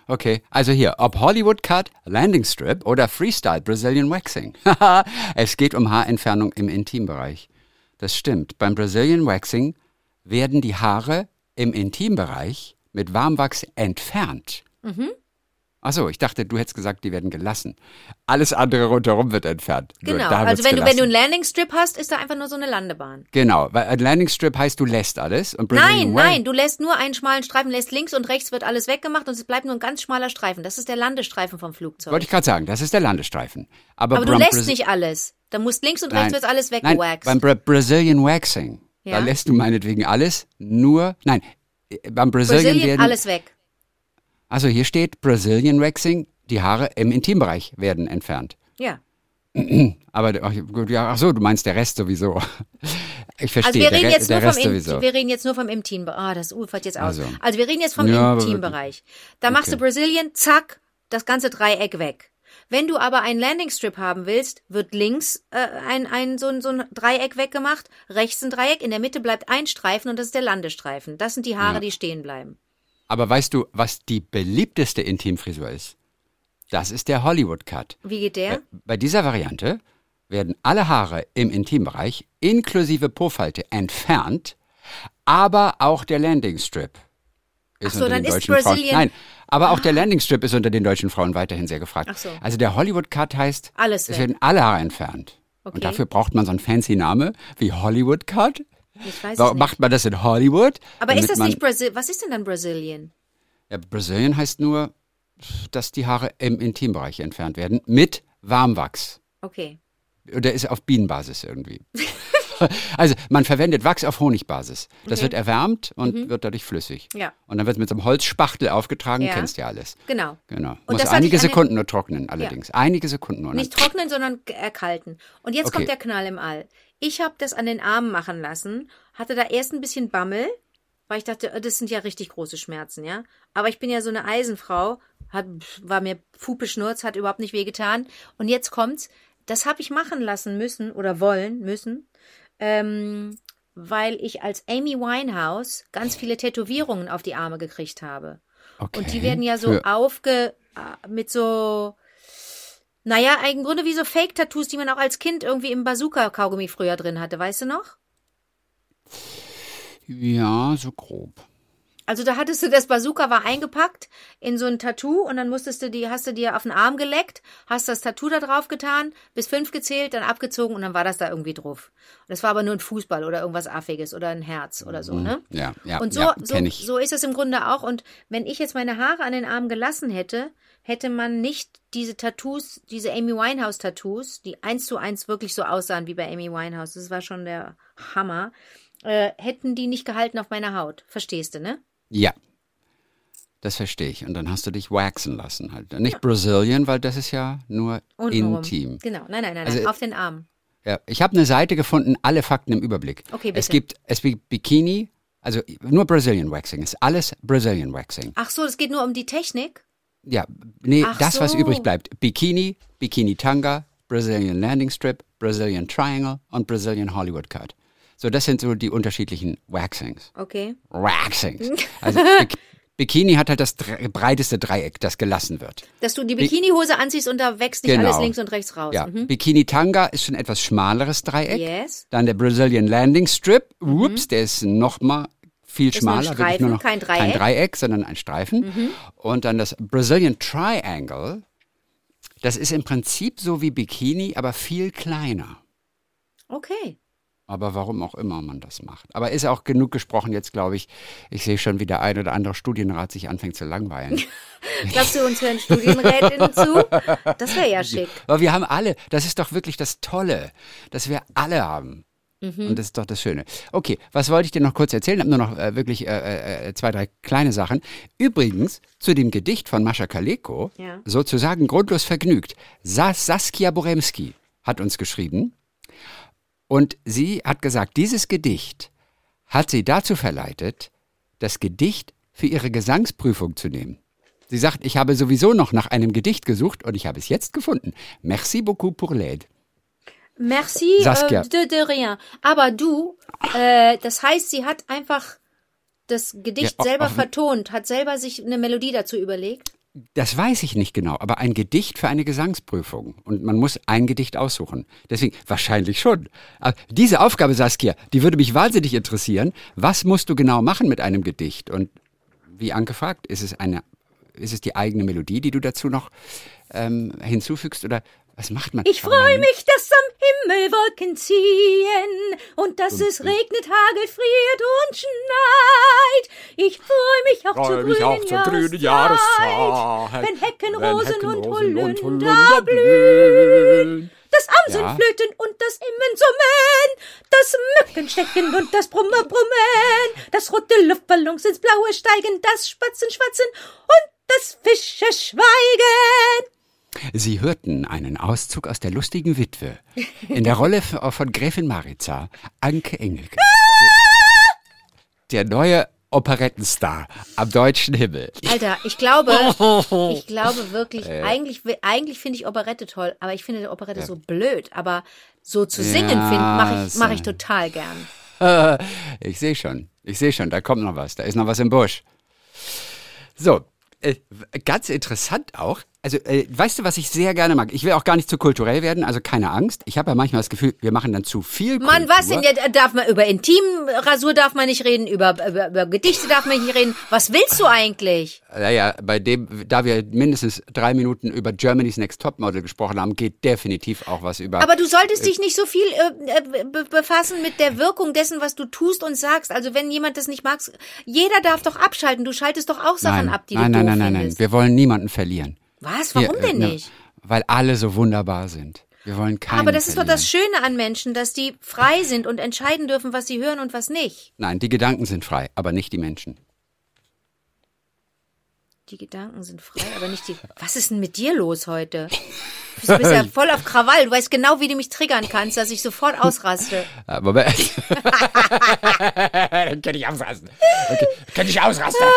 Okay, also hier, ob Hollywood Cut, Landing Strip oder Freestyle Brazilian Waxing. es geht um Haarentfernung im Intimbereich. Das stimmt. Beim Brazilian Waxing werden die Haare im Intimbereich mit Warmwachs entfernt. Mhm. Achso, ich dachte, du hättest gesagt, die werden gelassen. Alles andere rundherum wird entfernt. Genau, also wenn du, wenn du einen Landing Strip hast, ist da einfach nur so eine Landebahn. Genau, weil ein Landing Strip heißt, du lässt alles. Und nein, nein, du lässt nur einen schmalen Streifen, lässt links und rechts wird alles weggemacht und es bleibt nur ein ganz schmaler Streifen. Das ist der Landestreifen vom Flugzeug. Wollte ich gerade sagen, das ist der Landestreifen. Aber, Aber du lässt Bra nicht alles. Da musst links und rechts wird alles weggewaxt. Beim Bra Brazilian Waxing, ja? da lässt du meinetwegen alles, nur, nein, beim Brazilian, Brazilian werden, alles weg. Also hier steht Brazilian Waxing, die Haare im Intimbereich werden entfernt. Ja. Aber ach, ja, ach so, du meinst der Rest sowieso. Ich verstehe. Also wir reden jetzt nur vom sowieso. wir reden jetzt nur vom Intimbereich. Ah, das ufert jetzt aus. Also, also wir reden jetzt vom ja, Intimbereich. Da okay. machst du Brazilian, zack, das ganze Dreieck weg. Wenn du aber einen Landing Strip haben willst, wird links äh, ein, ein, so, ein, so ein Dreieck weggemacht, rechts ein Dreieck, in der Mitte bleibt ein Streifen und das ist der Landestreifen. Das sind die Haare, ja. die stehen bleiben. Aber weißt du, was die beliebteste Intimfrisur ist? Das ist der Hollywood Cut. Wie geht der? Bei dieser Variante werden alle Haare im Intimbereich inklusive Po-Falte entfernt, aber auch der Landing Strip ist Ach so, unter den deutschen Frauen. Nein, aber auch der ah. Landing Strip ist unter den deutschen Frauen weiterhin sehr gefragt. Ach so. Also der Hollywood Cut heißt, Alles es werden alle Haare entfernt. Okay. Und dafür braucht man so einen fancy Name wie Hollywood Cut. Ich weiß Warum macht man das in Hollywood? Aber ist das nicht Brasil? Was ist denn dann Brazilian? Ja, Brazilian heißt nur, dass die Haare im Intimbereich entfernt werden mit Warmwachs. Okay. Der ist auf Bienenbasis irgendwie. also man verwendet Wachs auf Honigbasis. Das okay. wird erwärmt und mhm. wird dadurch flüssig. Ja. Und dann wird es mit so einem Holzspachtel aufgetragen, ja. kennst ja alles. Genau. Genau. Und Muss einige Sekunden nur trocknen allerdings. Ja. Einige Sekunden nur. Nicht trocknen, sondern erkalten. Und jetzt okay. kommt der Knall im All. Ich habe das an den Armen machen lassen, hatte da erst ein bisschen Bammel, weil ich dachte, äh, das sind ja richtig große Schmerzen, ja. Aber ich bin ja so eine Eisenfrau, hat, war mir Pupe Schnurz, hat überhaupt nicht wehgetan. Und jetzt kommt's, das habe ich machen lassen müssen oder wollen müssen, ähm, weil ich als Amy Winehouse ganz viele Tätowierungen auf die Arme gekriegt habe. Okay. Und die werden ja so aufge äh, mit so naja, im Grunde wie so Fake-Tattoos, die man auch als Kind irgendwie im Bazooka-Kaugummi früher drin hatte, weißt du noch? Ja, so grob. Also da hattest du das Bazooka war eingepackt in so ein Tattoo und dann musstest du die, hast du dir auf den Arm geleckt, hast das Tattoo da drauf getan, bis fünf gezählt, dann abgezogen und dann war das da irgendwie drauf. Das war aber nur ein Fußball oder irgendwas Affiges oder ein Herz oder so, ne? Ja, ja. Und so, ja, so, so ist es im Grunde auch. Und wenn ich jetzt meine Haare an den Arm gelassen hätte, hätte man nicht diese Tattoos, diese Amy Winehouse Tattoos, die eins zu eins wirklich so aussahen wie bei Amy Winehouse, das war schon der Hammer, äh, hätten die nicht gehalten auf meiner Haut. Verstehst du, ne? Ja. Das verstehe ich. Und dann hast du dich waxen lassen halt. Nicht ja. Brazilian, weil das ist ja nur Und intim. Genau, nein, nein, nein, also, auf den Arm. Ja, ich habe eine Seite gefunden, alle Fakten im Überblick. Okay, bitte. Es gibt, es gibt Bikini, also nur Brazilian Waxing, ist alles Brazilian Waxing. Ach so, es geht nur um die Technik? Ja, nee, Ach das, so. was übrig bleibt. Bikini, Bikini Tanga, Brazilian Landing Strip, Brazilian Triangle und Brazilian Hollywood Cut. So, das sind so die unterschiedlichen Waxings. Okay. Waxings. Also Bikini hat halt das breiteste Dreieck, das gelassen wird. Dass du die Bikinihose anziehst und da wächst nicht genau. alles links und rechts raus. Ja. Mhm. Bikini Tanga ist schon etwas schmaleres Dreieck. Yes. Dann der Brazilian Landing Strip. Mhm. Ups, der ist noch mal viel ist schmaler, Streifen, nur noch kein Dreieck. kein Dreieck, sondern ein Streifen. Mhm. Und dann das Brazilian Triangle. Das ist im Prinzip so wie Bikini, aber viel kleiner. Okay. Aber warum auch immer man das macht. Aber ist auch genug gesprochen jetzt, glaube ich. Ich sehe schon, wie der ein oder andere Studienrat sich anfängt zu langweilen. Glaubst du, uns hören Studienrätinnen zu? Das wäre ja schick. Aber wir haben alle, das ist doch wirklich das Tolle, dass wir alle haben. Mhm. Und das ist doch das Schöne. Okay, was wollte ich dir noch kurz erzählen? Ich habe nur noch äh, wirklich äh, äh, zwei, drei kleine Sachen. Übrigens, zu dem Gedicht von Mascha Kaleko, ja. sozusagen grundlos vergnügt. Sas Saskia Boremski hat uns geschrieben. Und sie hat gesagt, dieses Gedicht hat sie dazu verleitet, das Gedicht für ihre Gesangsprüfung zu nehmen. Sie sagt, ich habe sowieso noch nach einem Gedicht gesucht und ich habe es jetzt gefunden. Merci beaucoup pour l'aide. Merci Saskia. Äh, de, de rien. Aber du, äh, das heißt, sie hat einfach das Gedicht ja, selber vertont, hat selber sich eine Melodie dazu überlegt. Das weiß ich nicht genau, aber ein Gedicht für eine Gesangsprüfung. Und man muss ein Gedicht aussuchen. Deswegen, wahrscheinlich schon. Aber diese Aufgabe, Saskia, die würde mich wahnsinnig interessieren. Was musst du genau machen mit einem Gedicht? Und wie angefragt, ist es eine ist es die eigene Melodie, die du dazu noch ähm, hinzufügst? Oder was macht man? Ich freue mich, dass am Himmel Wolken ziehen und dass und, es regnet, hagelt, friert und schneit. Ich freue mich auch, freu zur, mich grünen auch zur grünen Jahreszeit, wenn Hecken, Rosen, Hecken, und Holunder blühen. Das Amselflöten ja. und das Immensummen, das Mückenstecken und das Brummer brummen, das rote Luftballons ins Blaue steigen, das Spatzen schwatzen und das Fische schweigen. Sie hörten einen Auszug aus der lustigen Witwe in der Rolle von Gräfin Maritza, Anke Engelke. Der neue Operettenstar am deutschen Himmel. Alter, ich glaube, ich glaube wirklich, äh. eigentlich, eigentlich finde ich Operette toll, aber ich finde die Operette ja. so blöd. Aber so zu singen ja, mache ich, mach ich total gern. ich sehe schon, ich sehe schon, da kommt noch was, da ist noch was im Busch. So, äh, ganz interessant auch, also äh, weißt du, was ich sehr gerne mag? Ich will auch gar nicht zu kulturell werden, also keine Angst. Ich habe ja manchmal das Gefühl, wir machen dann zu viel. Mann, was denn? Ja, darf man über Intimrasur darf man nicht reden, über, über, über Gedichte darf man nicht reden. Was willst du eigentlich? Naja, bei dem, da wir mindestens drei Minuten über Germany's Next Topmodel gesprochen haben, geht definitiv auch was über. Aber du solltest äh, dich nicht so viel äh, befassen mit der Wirkung dessen, was du tust und sagst. Also wenn jemand das nicht mag, jeder darf doch abschalten. Du schaltest doch auch Sachen nein, ab, die nein, du nein, nein, nein, nein, nein. Wir wollen niemanden verlieren. Was? Warum Wir, denn nicht? weil alle so wunderbar sind. Wir wollen keinen Aber das ist doch das Schöne an Menschen, dass die frei sind und entscheiden dürfen, was sie hören und was nicht. Nein, die Gedanken sind frei, aber nicht die Menschen. Die Gedanken sind frei, aber nicht die. Was ist denn mit dir los heute? Du bist ja voll auf Krawall. Du weißt genau, wie du mich triggern kannst, dass ich sofort ausraste. Moment. Dann kann ich ausrasten. Okay. Kann ich ausrasten.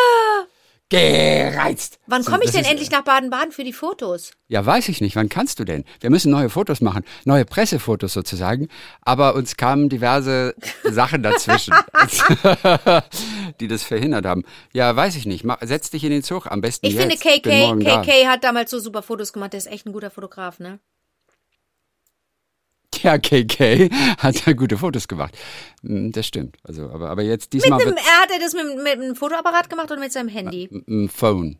Gereizt. Wann komme ich denn endlich nach Baden-Baden für die Fotos? Ja, weiß ich nicht. Wann kannst du denn? Wir müssen neue Fotos machen, neue Pressefotos sozusagen. Aber uns kamen diverse Sachen dazwischen, die das verhindert haben. Ja, weiß ich nicht. setz dich in den Zug am besten Ich jetzt. finde KK, KK hat damals so super Fotos gemacht. Der ist echt ein guter Fotograf, ne? Ja, KK hat ja gute Fotos gemacht. Hm, das stimmt. Also, aber, aber jetzt diesmal. Mit einem, er hat er das mit, mit einem Fotoapparat gemacht oder mit seinem Handy? Mit einem Phone.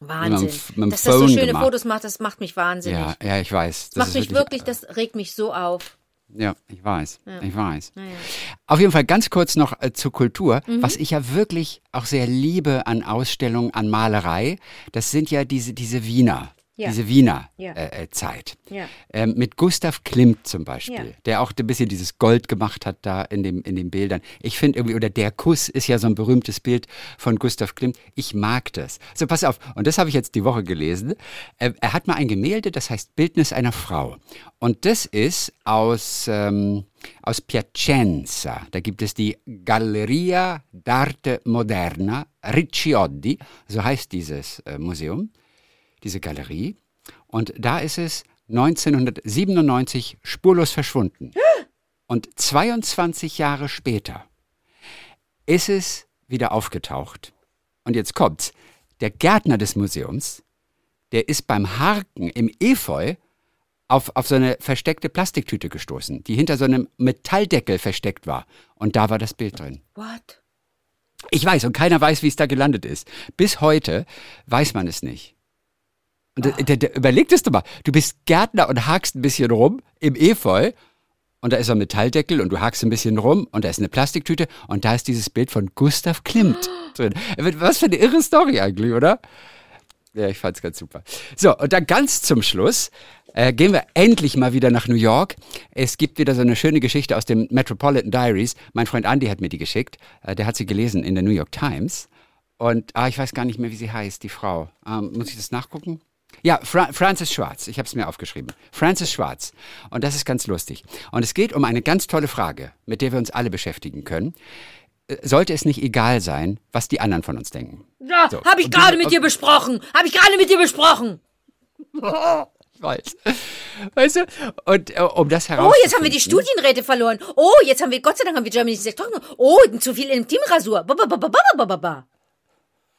Wahnsinn. Mit einem, Dass das so schöne gemacht. Fotos macht, das macht mich wahnsinnig. Ja, ja, ich weiß. Das, das macht mich wirklich, wirklich, das regt mich so auf. Ja, ich weiß. Ja. Ich weiß. Ja. Auf jeden Fall ganz kurz noch äh, zur Kultur. Mhm. Was ich ja wirklich auch sehr liebe an Ausstellungen, an Malerei, das sind ja diese, diese Wiener ja. diese Wiener ja. äh, äh Zeit. Ja. Ähm, mit Gustav Klimt zum Beispiel, der auch ein bisschen dieses Gold gemacht hat da in, dem, in den Bildern. Ich finde irgendwie, oder der Kuss ist ja so ein berühmtes Bild von Gustav Klimt. Ich mag das. So, pass auf. Und das habe ich jetzt die Woche gelesen. Äh, er hat mal ein Gemälde, das heißt Bildnis einer Frau. Und das ist aus, ähm, aus Piacenza. Da gibt es die Galleria d'Arte Moderna Ricciodi, so heißt dieses äh, Museum diese Galerie. Und da ist es 1997 spurlos verschwunden. Und 22 Jahre später ist es wieder aufgetaucht. Und jetzt kommt's. Der Gärtner des Museums, der ist beim Harken im Efeu auf, auf so eine versteckte Plastiktüte gestoßen, die hinter so einem Metalldeckel versteckt war. Und da war das Bild drin. What? Ich weiß, und keiner weiß, wie es da gelandet ist. Bis heute weiß man es nicht. Und oh. der, der, überleg das doch mal. Du bist Gärtner und hakst ein bisschen rum im Efeu und da ist ein Metalldeckel und du hakst ein bisschen rum und da ist eine Plastiktüte und da ist dieses Bild von Gustav Klimt drin. Was für eine irre Story eigentlich, oder? Ja, ich fand's ganz super. So, und dann ganz zum Schluss äh, gehen wir endlich mal wieder nach New York. Es gibt wieder so eine schöne Geschichte aus dem Metropolitan Diaries. Mein Freund Andy hat mir die geschickt. Äh, der hat sie gelesen in der New York Times. Und ah, ich weiß gar nicht mehr, wie sie heißt, die Frau. Ähm, muss ich das nachgucken? Ja, Fra Francis Schwarz. Ich habe es mir aufgeschrieben. Francis Schwarz. Und das ist ganz lustig. Und es geht um eine ganz tolle Frage, mit der wir uns alle beschäftigen können. Äh, sollte es nicht egal sein, was die anderen von uns denken? Ja, so. habe ich gerade mit dir besprochen. Habe ich gerade mit dir besprochen. ich weiß. Weißt du? Und äh, um das heraus. Oh, jetzt haben wir die Studienräte verloren. Oh, jetzt haben wir, Gott sei Dank haben wir Germany Sektor. Oh, zu viel Intimrasur. Ba, ba, ba, ba, ba, ba, ba.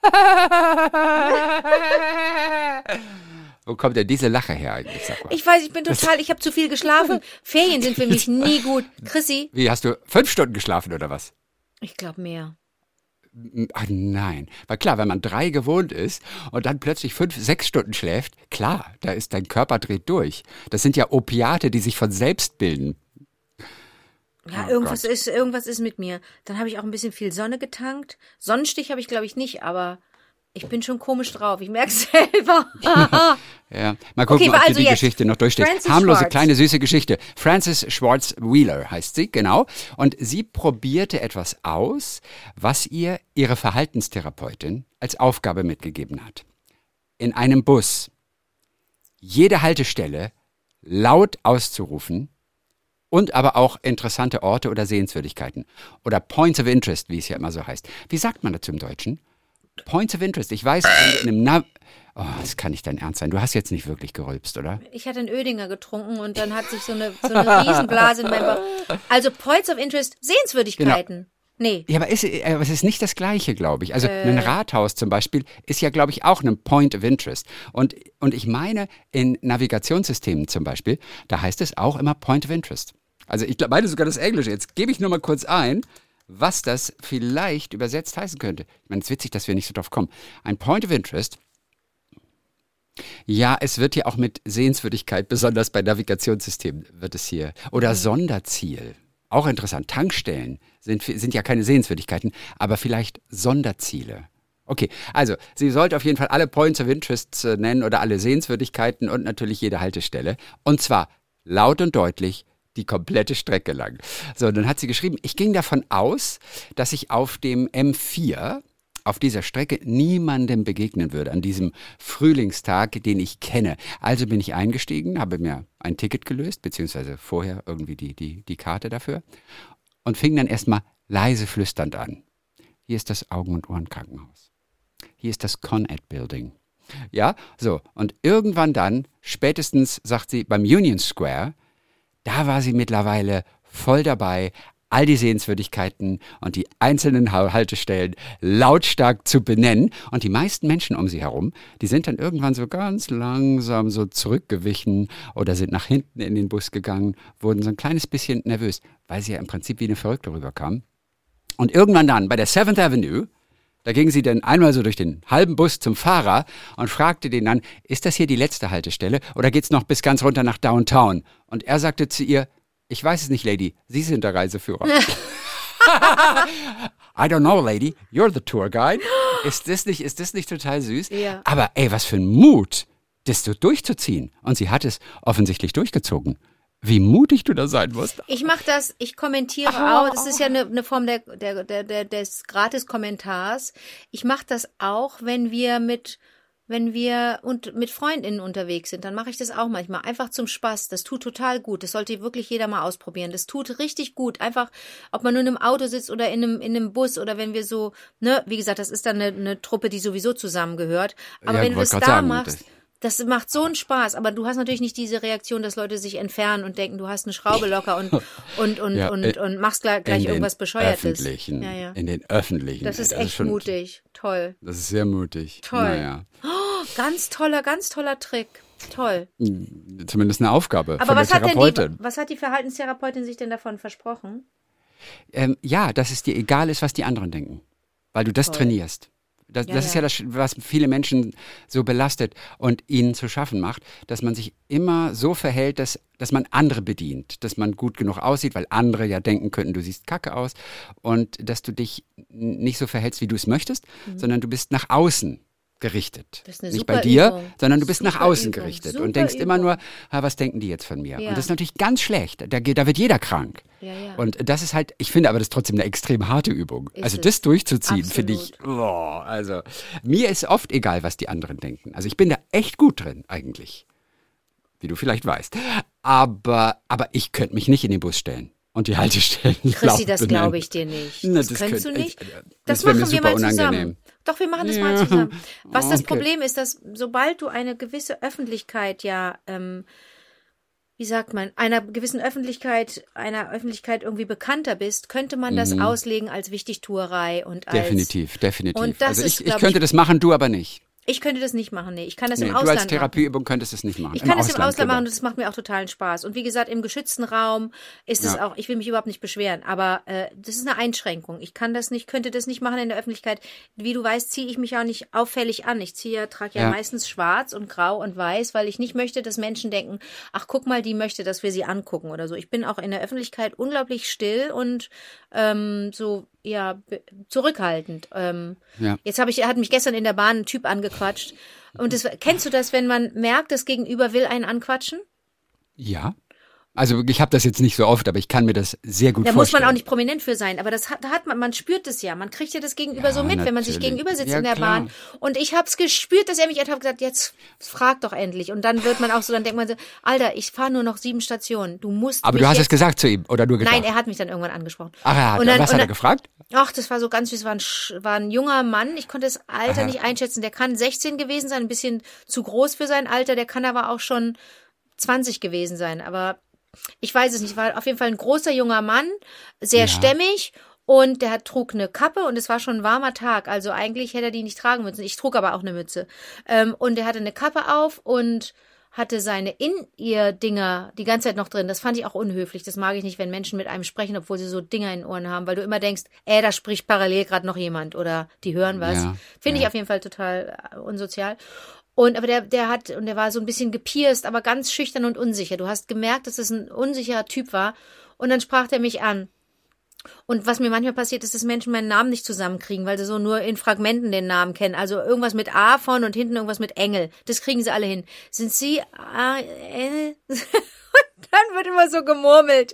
Wo kommt denn diese Lache her eigentlich? Ich weiß, ich bin total, ich habe zu viel geschlafen. Ferien sind für mich nie gut. Chrissy? Wie, hast du fünf Stunden geschlafen oder was? Ich glaube mehr. Ach nein. Weil klar, wenn man drei gewohnt ist und dann plötzlich fünf, sechs Stunden schläft, klar, da ist dein Körper dreht durch. Das sind ja Opiate, die sich von selbst bilden. Ja, oh irgendwas ist, irgendwas ist mit mir. Dann habe ich auch ein bisschen viel Sonne getankt. Sonnenstich habe ich, glaube ich, nicht, aber ich bin schon komisch drauf. Ich merke es selber. ja, mal gucken, okay, ob also die Geschichte noch durchsteht. Francis Harmlose, Schwartz. kleine, süße Geschichte. Frances Schwartz Wheeler heißt sie, genau. Und sie probierte etwas aus, was ihr ihre Verhaltenstherapeutin als Aufgabe mitgegeben hat. In einem Bus jede Haltestelle laut auszurufen und aber auch interessante Orte oder Sehenswürdigkeiten oder Points of Interest, wie es ja immer so heißt. Wie sagt man dazu im Deutschen? Points of Interest. Ich weiß, in einem Nav Oh, das kann nicht dein Ernst sein. Du hast jetzt nicht wirklich gerülpst, oder? Ich hatte einen Ödinger getrunken und dann hat sich so eine, so eine Riesenblase in meinem Bauch. Also Points of Interest, Sehenswürdigkeiten. Genau. Nee. Ja, aber es, aber es ist nicht das Gleiche, glaube ich. Also äh. ein Rathaus zum Beispiel ist ja, glaube ich, auch ein Point of Interest. Und, und ich meine, in Navigationssystemen zum Beispiel, da heißt es auch immer Point of Interest. Also ich meine sogar das Englische. Jetzt gebe ich nur mal kurz ein was das vielleicht übersetzt heißen könnte. Ich meine, es ist witzig, dass wir nicht so drauf kommen. Ein Point of Interest. Ja, es wird hier auch mit Sehenswürdigkeit, besonders bei Navigationssystemen wird es hier. Oder. Sonderziel. Auch interessant. Tankstellen sind, sind ja keine Sehenswürdigkeiten, aber vielleicht Sonderziele. Okay, also sie sollte auf jeden Fall alle Points of Interest äh, nennen oder alle Sehenswürdigkeiten und natürlich jede Haltestelle. Und zwar laut und deutlich die komplette Strecke lang. So, dann hat sie geschrieben, ich ging davon aus, dass ich auf dem M4 auf dieser Strecke niemandem begegnen würde an diesem Frühlingstag, den ich kenne. Also bin ich eingestiegen, habe mir ein Ticket gelöst, beziehungsweise vorher irgendwie die, die, die Karte dafür und fing dann erstmal leise flüsternd an. Hier ist das Augen- und Ohrenkrankenhaus. Hier ist das Con-Ed Building. Ja, so. Und irgendwann dann, spätestens, sagt sie, beim Union Square, da war sie mittlerweile voll dabei, all die Sehenswürdigkeiten und die einzelnen Haltestellen lautstark zu benennen. Und die meisten Menschen um sie herum, die sind dann irgendwann so ganz langsam so zurückgewichen oder sind nach hinten in den Bus gegangen, wurden so ein kleines bisschen nervös, weil sie ja im Prinzip wie eine Verrückte rüberkam. Und irgendwann dann bei der Seventh Avenue, da ging sie dann einmal so durch den halben Bus zum Fahrer und fragte den dann, ist das hier die letzte Haltestelle oder geht's noch bis ganz runter nach Downtown? Und er sagte zu ihr, ich weiß es nicht, Lady, Sie sind der Reiseführer. I don't know, Lady, you're the tour guide. Ist das nicht, ist das nicht total süß? Ja. Aber ey, was für ein Mut, das so durchzuziehen. Und sie hat es offensichtlich durchgezogen. Wie mutig du da sein musst. Ich mache das, ich kommentiere oh. auch. Das ist ja eine, eine Form der, der, der, der, des Gratis-Kommentars. Ich mache das auch, wenn wir mit wenn wir und mit Freundinnen unterwegs sind, dann mache ich das auch manchmal. Einfach zum Spaß. Das tut total gut. Das sollte wirklich jeder mal ausprobieren. Das tut richtig gut. Einfach, ob man nur in einem Auto sitzt oder in einem, in einem Bus oder wenn wir so, ne, wie gesagt, das ist dann eine, eine Truppe, die sowieso zusammengehört. Aber ja, wenn du das da sagen, machst, das macht so einen Spaß, aber du hast natürlich nicht diese Reaktion, dass Leute sich entfernen und denken, du hast eine Schraube locker und und und ja, und, und machst gleich, gleich irgendwas bescheuertes. Öffentlichen, ja, ja. In den öffentlichen. Das ist das echt ist schon, mutig, toll. Das ist sehr mutig. Toll. Naja. Oh, ganz toller, ganz toller Trick. Toll. Hm, zumindest eine Aufgabe. Aber was hat, denn die, was hat die Verhaltenstherapeutin sich denn davon versprochen? Ähm, ja, dass es dir egal ist, was die anderen denken. Weil du das Toll. trainierst. Das, ja, das ist ja das, was viele Menschen so belastet und ihnen zu schaffen macht, dass man sich immer so verhält, dass, dass man andere bedient, dass man gut genug aussieht, weil andere ja denken könnten, du siehst kacke aus und dass du dich nicht so verhältst, wie du es möchtest, mhm. sondern du bist nach außen gerichtet. Nicht bei dir, Übung. sondern du bist super nach außen Übung. gerichtet super und denkst Übung. immer nur, was denken die jetzt von mir? Ja. Und das ist natürlich ganz schlecht. Da, da wird jeder krank. Ja, ja. Und das ist halt, ich finde aber das ist trotzdem eine extrem harte Übung. Ist also das durchzuziehen, finde ich, oh, also mir ist oft egal, was die anderen denken. Also ich bin da echt gut drin eigentlich, wie du vielleicht weißt. Aber, aber ich könnte mich nicht in den Bus stellen und die Haltestellen. Chrissy, das glaube ich dir nicht. Das, das könntest du nicht. Das, das machen wir mal unangenehm. Doch, wir machen das ja. mal zusammen. Was okay. das Problem ist, dass sobald du eine gewisse Öffentlichkeit ja, ähm, wie sagt man, einer gewissen Öffentlichkeit, einer Öffentlichkeit irgendwie bekannter bist, könnte man das mhm. auslegen als Wichtigtuerei und als definitiv, definitiv. Und das also ich, ist, ich könnte ich, das machen, du aber nicht. Ich könnte das nicht machen, nee. Ich kann das nee, im Ausland. Du als Therapieübung könntest es nicht machen. Ich kann Im das Ausland, im Ausland machen und das macht mir auch totalen Spaß. Und wie gesagt, im geschützten Raum ist es ja. auch, ich will mich überhaupt nicht beschweren, aber äh, das ist eine Einschränkung. Ich kann das nicht, könnte das nicht machen in der Öffentlichkeit. Wie du weißt, ziehe ich mich auch nicht auffällig an. Ich ziehe, trage ja, ja, meistens schwarz und grau und weiß, weil ich nicht möchte, dass Menschen denken, ach guck mal, die möchte, dass wir sie angucken oder so. Ich bin auch in der Öffentlichkeit unglaublich still und ähm, so ja zurückhaltend. Ähm, ja. Jetzt habe ich, hat mich gestern in der Bahn ein Typ angequatscht. Und das, kennst du das, wenn man merkt, das Gegenüber will einen anquatschen? Ja. Also ich habe das jetzt nicht so oft, aber ich kann mir das sehr gut da vorstellen. Da muss man auch nicht prominent für sein, aber das hat, da hat man, man spürt es ja, man kriegt ja das Gegenüber ja, so mit, natürlich. wenn man sich gegenüber sitzt ja, in der klar. Bahn. Und ich habe es gespürt, dass er mich hat gesagt, jetzt frag doch endlich. Und dann wird man auch so, dann denkt man so, Alter, ich fahre nur noch sieben Stationen, du musst. Aber du hast es gesagt zu ihm oder nur gedacht? Nein, er hat mich dann irgendwann angesprochen. Ach, er hat, und dann, was hat er gefragt? Ach, das war so ganz süß, war ein, war ein junger Mann, ich konnte das Alter Aha. nicht einschätzen, der kann 16 gewesen sein, ein bisschen zu groß für sein Alter, der kann aber auch schon 20 gewesen sein, aber ich weiß es nicht, war auf jeden Fall ein großer junger Mann, sehr ja. stämmig und der trug eine Kappe und es war schon ein warmer Tag. Also eigentlich hätte er die nicht tragen müssen. Ich trug aber auch eine Mütze. Ähm, und er hatte eine Kappe auf und hatte seine In-Ear-Dinger die ganze Zeit noch drin. Das fand ich auch unhöflich. Das mag ich nicht, wenn Menschen mit einem sprechen, obwohl sie so Dinger in den Ohren haben, weil du immer denkst, äh, da spricht parallel gerade noch jemand oder die hören was. Ja, Finde ja. ich auf jeden Fall total äh, unsozial. Und aber der, der hat, und der war so ein bisschen gepierst, aber ganz schüchtern und unsicher. Du hast gemerkt, dass es ein unsicherer Typ war. Und dann sprach der mich an. Und was mir manchmal passiert, ist, dass Menschen meinen Namen nicht zusammenkriegen, weil sie so nur in Fragmenten den Namen kennen. Also irgendwas mit A von und hinten irgendwas mit Engel. Das kriegen sie alle hin. Sind sie A, Engel? dann wird immer so gemurmelt.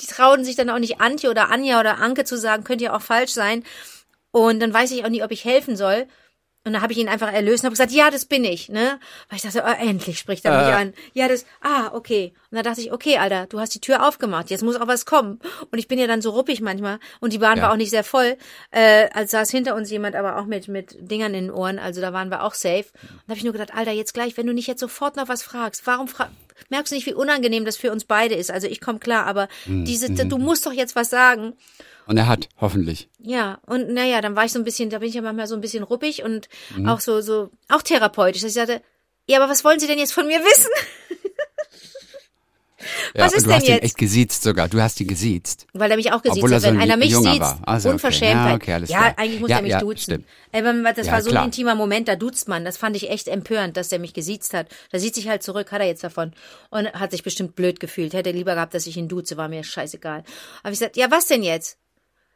Die trauen sich dann auch nicht Antje oder Anja oder Anke zu sagen, könnte ja auch falsch sein. Und dann weiß ich auch nicht, ob ich helfen soll. Und dann habe ich ihn einfach erlöst und habe gesagt, ja, das bin ich, ne? Weil ich dachte, oh, endlich spricht er mich äh. an. Ja, das, ah, okay. Und dann dachte ich, okay, Alter, du hast die Tür aufgemacht, jetzt muss auch was kommen. Und ich bin ja dann so ruppig manchmal und die Bahn ja. war auch nicht sehr voll. Äh, als saß hinter uns jemand, aber auch mit mit Dingern in den Ohren, also da waren wir auch safe. Und da habe ich nur gedacht, Alter, jetzt gleich, wenn du nicht jetzt sofort noch was fragst, warum fra merkst du nicht, wie unangenehm das für uns beide ist? Also ich komme klar, aber mhm. diese, du musst doch jetzt was sagen. Und er hat, hoffentlich. Ja, und naja, dann war ich so ein bisschen, da bin ich ja manchmal so ein bisschen ruppig und mhm. auch so, so, auch therapeutisch. Dass ich sagte, ja, aber was wollen Sie denn jetzt von mir wissen? Ja, Was ist du denn hast jetzt? ihn echt gesiezt sogar. Du hast ihn gesiezt. Weil er mich auch gesiezt hat. Wenn so einer mich sieht, also, Unverschämtheit. Okay. Ja, okay, ja eigentlich muss ja, er mich ja, duzen. Aber das war so klar. ein intimer Moment, da duzt man. Das fand ich echt empörend, dass er mich gesiezt hat. Da sieht sich halt zurück, hat er jetzt davon. Und hat sich bestimmt blöd gefühlt. Hätte lieber gehabt, dass ich ihn duze, war mir scheißegal. Aber ich gesagt, ja, was denn jetzt?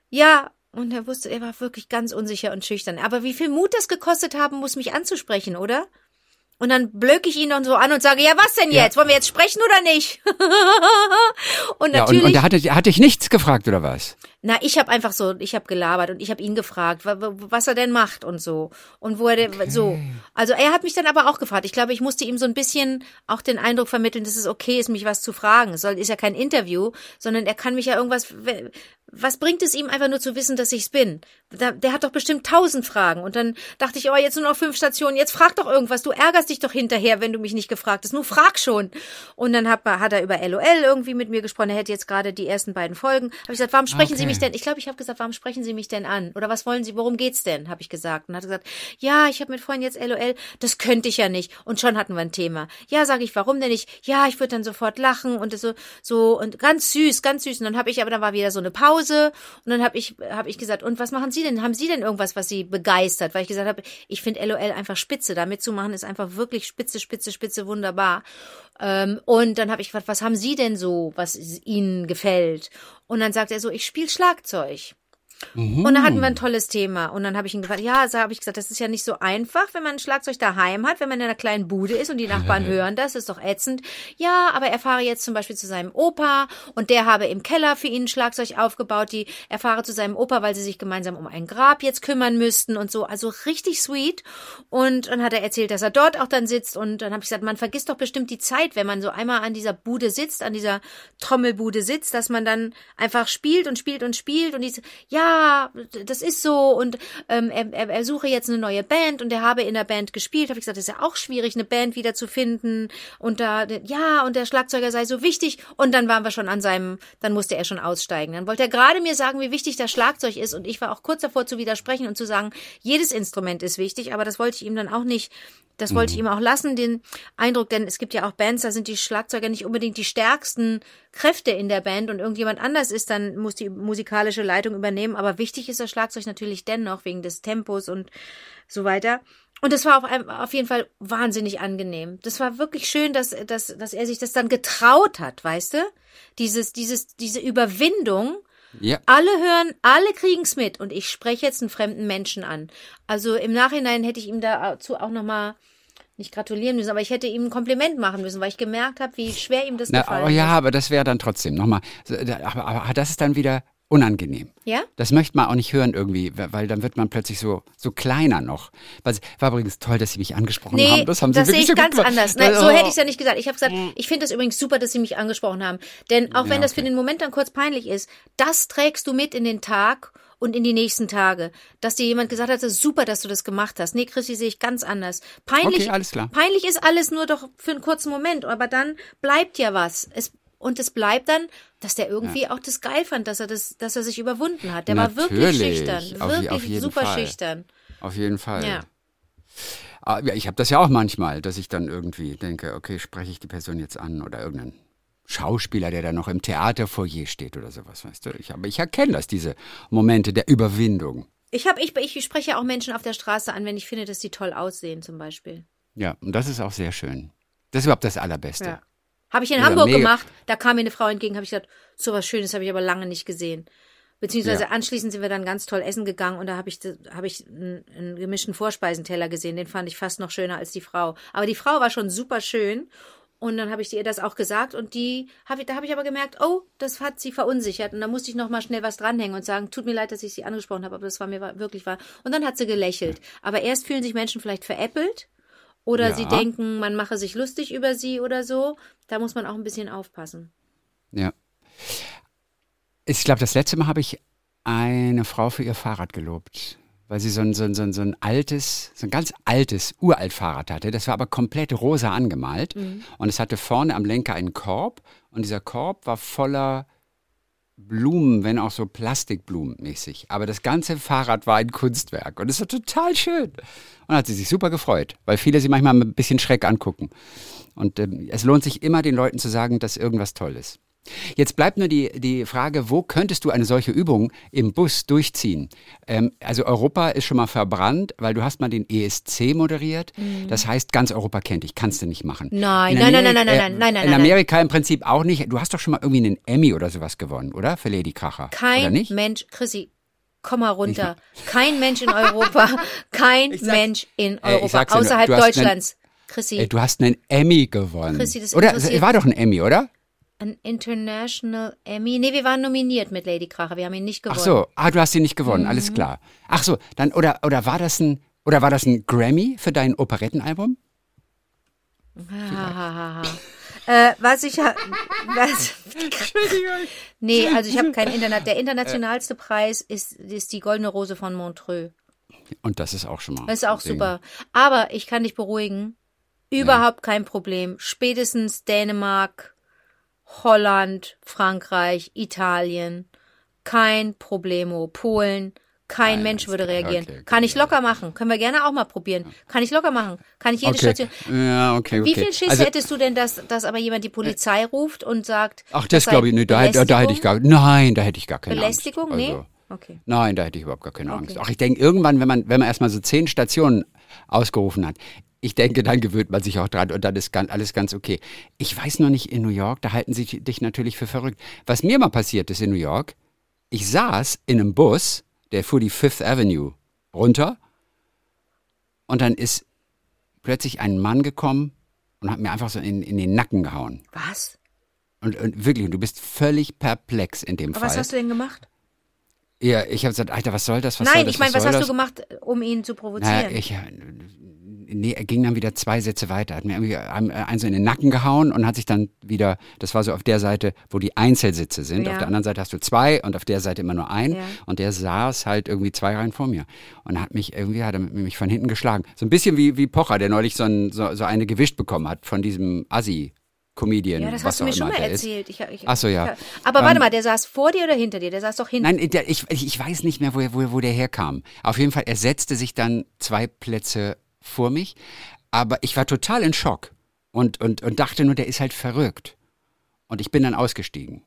Ja, und er wusste, er war wirklich ganz unsicher und schüchtern. Aber wie viel Mut das gekostet haben muss, mich anzusprechen, oder? Und dann blöck ich ihn dann so an und sage, ja, was denn jetzt? Ja. Wollen wir jetzt sprechen oder nicht? und natürlich. Ja, und, und er hatte, hatte ich nichts gefragt, oder was? Na, ich habe einfach so, ich habe gelabert und ich habe ihn gefragt, was er denn macht und so. Und wo er denn, okay. so. Also er hat mich dann aber auch gefragt. Ich glaube, ich musste ihm so ein bisschen auch den Eindruck vermitteln, dass es okay ist, mich was zu fragen. Es soll, ist ja kein Interview, sondern er kann mich ja irgendwas, was bringt es ihm einfach nur zu wissen, dass ich's bin? Der, der hat doch bestimmt tausend Fragen. Und dann dachte ich, oh, jetzt nur noch fünf Stationen, jetzt frag doch irgendwas. Du ärgerst dich doch hinterher, wenn du mich nicht gefragt hast. Nur frag schon. Und dann hat, hat er über LOL irgendwie mit mir gesprochen. Er hätte jetzt gerade die ersten beiden Folgen. Habe ich gesagt, warum sprechen okay. Sie mich denn? Ich glaube, ich habe gesagt, warum sprechen Sie mich denn an? Oder was wollen Sie, worum geht's denn? Habe ich gesagt. Und hat gesagt, ja, ich habe mit Freunden jetzt LOL. Das könnte ich ja nicht. Und schon hatten wir ein Thema. Ja, sage ich, warum denn nicht? Ja, ich würde dann sofort lachen und so, so und ganz süß, ganz süß. Und dann habe ich, aber dann war wieder so eine Pause und dann habe ich habe ich gesagt, und was machen Sie denn? Haben Sie denn irgendwas, was Sie begeistert? Weil ich gesagt habe, ich finde LOL einfach spitze. Da mitzumachen ist einfach wirklich spitze, spitze, spitze, wunderbar. Ähm, und dann habe ich gefragt, was haben Sie denn so, was Ihnen gefällt? Und dann sagt er so, ich spiele Schlagzeug. Mhm. Und dann hatten wir ein tolles Thema. Und dann habe ich ihn gefragt, ja, so habe ich gesagt, das ist ja nicht so einfach, wenn man ein Schlagzeug daheim hat, wenn man in einer kleinen Bude ist und die Nachbarn hören das, ist doch ätzend. Ja, aber er fahre jetzt zum Beispiel zu seinem Opa und der habe im Keller für ihn ein Schlagzeug aufgebaut. Die er fahre zu seinem Opa, weil sie sich gemeinsam um ein Grab jetzt kümmern müssten und so. Also richtig sweet. Und dann hat er erzählt, dass er dort auch dann sitzt. Und dann habe ich gesagt, man vergisst doch bestimmt die Zeit, wenn man so einmal an dieser Bude sitzt, an dieser Trommelbude sitzt, dass man dann einfach spielt und spielt und spielt und die, ja, ja, das ist so und ähm, er, er, er suche jetzt eine neue Band und er habe in der Band gespielt. Habe ich gesagt, das ist ja auch schwierig, eine Band wieder zu finden und da ja und der Schlagzeuger sei so wichtig und dann waren wir schon an seinem, dann musste er schon aussteigen. Dann wollte er gerade mir sagen, wie wichtig das Schlagzeug ist und ich war auch kurz davor zu widersprechen und zu sagen, jedes Instrument ist wichtig, aber das wollte ich ihm dann auch nicht das wollte ich mhm. ihm auch lassen, den Eindruck, denn es gibt ja auch Bands, da sind die Schlagzeuger nicht unbedingt die stärksten Kräfte in der Band und irgendjemand anders ist, dann muss die musikalische Leitung übernehmen. Aber wichtig ist das Schlagzeug natürlich dennoch wegen des Tempos und so weiter. Und das war auf, einem, auf jeden Fall wahnsinnig angenehm. Das war wirklich schön, dass, dass, dass er sich das dann getraut hat, weißt du? Dieses, dieses, diese Überwindung, ja. Alle hören, alle kriegen's mit und ich spreche jetzt einen fremden Menschen an. Also im Nachhinein hätte ich ihm dazu auch nochmal nicht gratulieren müssen, aber ich hätte ihm ein Kompliment machen müssen, weil ich gemerkt habe, wie schwer ihm das Na, gefallen oh, ja, aber das wäre dann trotzdem nochmal. Aber, aber das ist dann wieder unangenehm. Ja? Das möchte man auch nicht hören irgendwie, weil dann wird man plötzlich so, so kleiner noch. War übrigens toll, dass Sie mich angesprochen nee, haben. Das haben Sie das sehe ich ganz gemacht. anders. Nein, so hätte ich es ja nicht gesagt. Ich habe gesagt, ich finde es übrigens super, dass Sie mich angesprochen haben. Denn auch wenn ja, okay. das für den Moment dann kurz peinlich ist, das trägst du mit in den Tag und in die nächsten Tage. Dass dir jemand gesagt hat, das ist super, dass du das gemacht hast. Nee, Chrissy, sehe ich ganz anders. Peinlich, okay, alles klar. peinlich ist alles nur doch für einen kurzen Moment, aber dann bleibt ja was. Es und es bleibt dann, dass der irgendwie ja. auch das geil fand, dass er das, dass er sich überwunden hat. Der Natürlich. war wirklich schüchtern, auf, wirklich auf super Fall. schüchtern. Auf jeden Fall. Ja. Ah, ja ich habe das ja auch manchmal, dass ich dann irgendwie denke, okay, spreche ich die Person jetzt an oder irgendeinen Schauspieler, der da noch im Theaterfoyer steht oder sowas, weißt du. Ich, aber ich erkenne das, diese Momente der Überwindung. Ich, hab, ich, ich spreche auch Menschen auf der Straße an, wenn ich finde, dass sie toll aussehen, zum Beispiel. Ja, und das ist auch sehr schön. Das ist überhaupt das Allerbeste. Ja. Habe ich in ja, Hamburg mega. gemacht. Da kam mir eine Frau entgegen, habe ich gesagt, so was Schönes habe ich aber lange nicht gesehen. Beziehungsweise ja. anschließend sind wir dann ganz toll essen gegangen und da habe ich, hab ich einen, einen gemischten Vorspeisenteller gesehen. Den fand ich fast noch schöner als die Frau. Aber die Frau war schon super schön. Und dann habe ich ihr das auch gesagt und die hab ich, da habe ich aber gemerkt, oh, das hat sie verunsichert und da musste ich noch mal schnell was dranhängen und sagen, tut mir leid, dass ich sie angesprochen habe, aber das war mir wirklich wahr. Und dann hat sie gelächelt. Aber erst fühlen sich Menschen vielleicht veräppelt oder ja. sie denken, man mache sich lustig über sie oder so. Da muss man auch ein bisschen aufpassen. Ja. Ich glaube, das letzte Mal habe ich eine Frau für ihr Fahrrad gelobt, weil sie so ein, so ein, so ein, so ein altes, so ein ganz altes, uralt Fahrrad hatte. Das war aber komplett rosa angemalt mhm. und es hatte vorne am Lenker einen Korb und dieser Korb war voller Blumen, wenn auch so Plastikblumenmäßig. Aber das ganze Fahrrad war ein Kunstwerk und es war total schön. Und hat sie sich super gefreut, weil viele sie manchmal ein bisschen schreck angucken. Und ähm, es lohnt sich immer, den Leuten zu sagen, dass irgendwas toll ist. Jetzt bleibt nur die, die Frage, wo könntest du eine solche Übung im Bus durchziehen? Ähm, also Europa ist schon mal verbrannt, weil du hast mal den ESC moderiert. Mhm. Das heißt, ganz Europa kennt dich, kannst du nicht machen. Nein, nein, nein, nein, nein, nein, nein, nein, nein. In Amerika im Prinzip auch nicht. Du hast doch schon mal irgendwie einen Emmy oder sowas gewonnen, oder? Für Lady Kracher. Kein Mensch, Chrissy, komm mal runter. Kein Mensch in Europa, kein Mensch in Europa, äh, außerhalb Deutschlands. Chrissy. Äh, du hast einen Emmy gewonnen. Chrissy, das oder? War doch ein Emmy, oder? Ein International Emmy. Nee, wir waren nominiert mit Lady Kracher. Wir haben ihn nicht gewonnen. Ach so, ah, du hast ihn nicht gewonnen, mhm. alles klar. Ach so, dann, oder, oder war das ein, oder war das ein Grammy für dein Operettenalbum? äh, was ich habe. Entschuldigung. Nee, also ich habe kein Internet. Der internationalste Preis ist, ist die Goldene Rose von Montreux. Und das ist auch schon mal. Das ist auch Ding. super. Aber ich kann dich beruhigen. Überhaupt ja. kein Problem. Spätestens Dänemark, Holland, Frankreich, Italien. Kein Problemo. Polen. Kein ah, Mensch würde reagieren. Okay, okay, Kann ich locker machen. Können wir gerne auch mal probieren. Kann ich locker machen. Kann ich jede okay. Station. Ja, okay, okay. Wie viel Schiss also, hättest du denn, dass, dass aber jemand die Polizei ruft und sagt. Ach, das glaube ich nicht. Da, da, da, hätte ich gar, nein, da hätte ich gar keine Belästigung? Angst. Belästigung? Nee? Also, okay. Nein, da hätte ich überhaupt gar keine Angst. Ach, ich denke, irgendwann, wenn man, wenn man erstmal so zehn Stationen ausgerufen hat, ich denke, dann gewöhnt man sich auch dran und dann ist alles ganz okay. Ich weiß noch nicht in New York, da halten sie dich natürlich für verrückt. Was mir mal passiert ist in New York, ich saß in einem Bus, der fuhr die Fifth Avenue runter und dann ist plötzlich ein Mann gekommen und hat mir einfach so in, in den Nacken gehauen. Was? Und, und wirklich, du bist völlig perplex in dem Aber Fall. Was hast du denn gemacht? Ja, ich habe gesagt, Alter, was soll das? Was Nein, das, ich meine, was, was hast das? du gemacht, um ihn zu provozieren? Na, ich, nee, er ging dann wieder zwei Sätze weiter, hat mir irgendwie einen so in den Nacken gehauen und hat sich dann wieder, das war so auf der Seite, wo die Einzelsitze sind. Ja. Auf der anderen Seite hast du zwei und auf der Seite immer nur ein. Ja. Und der saß halt irgendwie zwei Reihen vor mir und hat mich irgendwie, hat er mich von hinten geschlagen. So ein bisschen wie, wie Pocher, der neulich so, ein, so, so eine gewischt bekommen hat von diesem Assi. Comedian. Ja, das hast du mir schon mal erzählt. Ich, ich, Ach so, ja. Ich, aber warte ähm, mal, der saß vor dir oder hinter dir? Der saß doch hinter Nein, der, ich, ich weiß nicht mehr, wo, wo, wo der herkam. Auf jeden Fall, er setzte sich dann zwei Plätze vor mich, aber ich war total in Schock und, und, und dachte nur, der ist halt verrückt. Und ich bin dann ausgestiegen,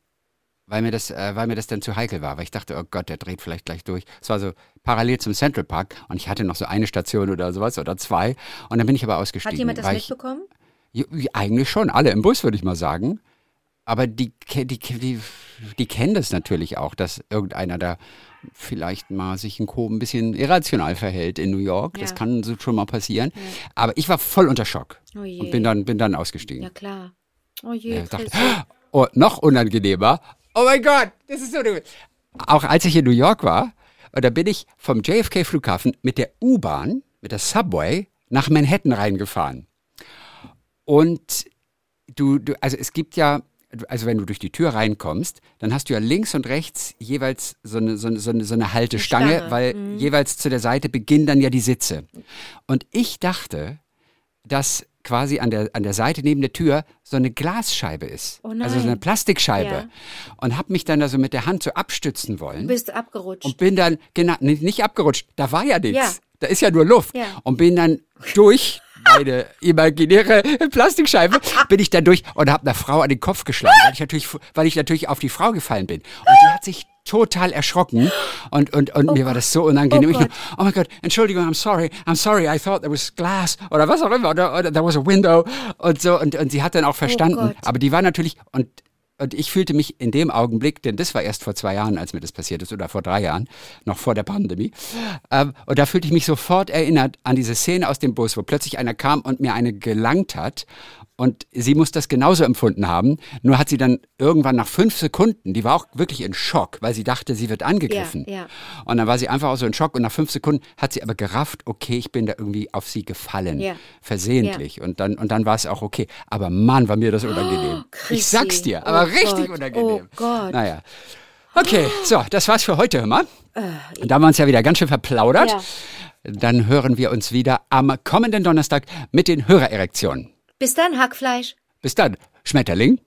weil mir, das, äh, weil mir das dann zu heikel war, weil ich dachte, oh Gott, der dreht vielleicht gleich durch. Es war so parallel zum Central Park und ich hatte noch so eine Station oder sowas oder zwei und dann bin ich aber ausgestiegen. Hat jemand das mitbekommen? Ich, eigentlich schon, alle im Bus, würde ich mal sagen. Aber die, die, die, die kennen das natürlich auch, dass irgendeiner da vielleicht mal sich ein bisschen irrational verhält in New York. Ja. Das kann so schon mal passieren. Ja. Aber ich war voll unter Schock oh und bin dann, bin dann ausgestiegen. Ja, klar. Oh je, ja, dachte, oh, noch unangenehmer. Oh mein Gott, das ist so. Auch als ich in New York war, da bin ich vom JFK-Flughafen mit der U-Bahn, mit der Subway nach Manhattan reingefahren. Und du, du, also es gibt ja, also wenn du durch die Tür reinkommst, dann hast du ja links und rechts jeweils so eine, so eine, so eine, so eine Haltestange, Stange. weil mhm. jeweils zu der Seite beginnen dann ja die Sitze. Und ich dachte, dass quasi an der, an der Seite neben der Tür so eine Glasscheibe ist. Oh also so eine Plastikscheibe. Ja. Und habe mich dann also mit der Hand so abstützen wollen. Du bist abgerutscht. Und bin dann, genau, nicht abgerutscht, da war ja nichts. Ja. Da ist ja nur Luft. Ja. Und bin dann durch meine imaginäre Plastikscheibe, bin ich dann durch und habe einer Frau an den Kopf geschlagen, weil ich natürlich, weil ich natürlich auf die Frau gefallen bin. Und die hat sich total erschrocken und, und, und oh mir war das so unangenehm. Oh, nur, oh mein Gott, Entschuldigung, I'm sorry, I'm sorry, I thought there was glass oder was auch immer oder, oder there was a window. Und so und, und sie hat dann auch oh verstanden, oh aber die war natürlich und und ich fühlte mich in dem Augenblick, denn das war erst vor zwei Jahren, als mir das passiert ist, oder vor drei Jahren, noch vor der Pandemie. Ähm, und da fühlte ich mich sofort erinnert an diese Szene aus dem Bus, wo plötzlich einer kam und mir eine gelangt hat und sie muss das genauso empfunden haben. Nur hat sie dann irgendwann nach fünf Sekunden, die war auch wirklich in Schock, weil sie dachte, sie wird angegriffen. Ja, ja. Und dann war sie einfach auch so in Schock und nach fünf Sekunden hat sie aber gerafft, okay, ich bin da irgendwie auf sie gefallen. Ja. Versehentlich. Und dann, und dann war es auch okay. Aber Mann, war mir das unangenehm. Oh, ich sag's dir, aber oh richtig Gott. unangenehm. Oh Gott. Naja. Okay, so, das war's für heute, hör mal. Äh, da haben wir uns ja wieder ganz schön verplaudert. Dann hören wir uns wieder am kommenden Donnerstag mit den Hörererektionen. Bis dann, Hackfleisch. Bis dann, Schmetterling.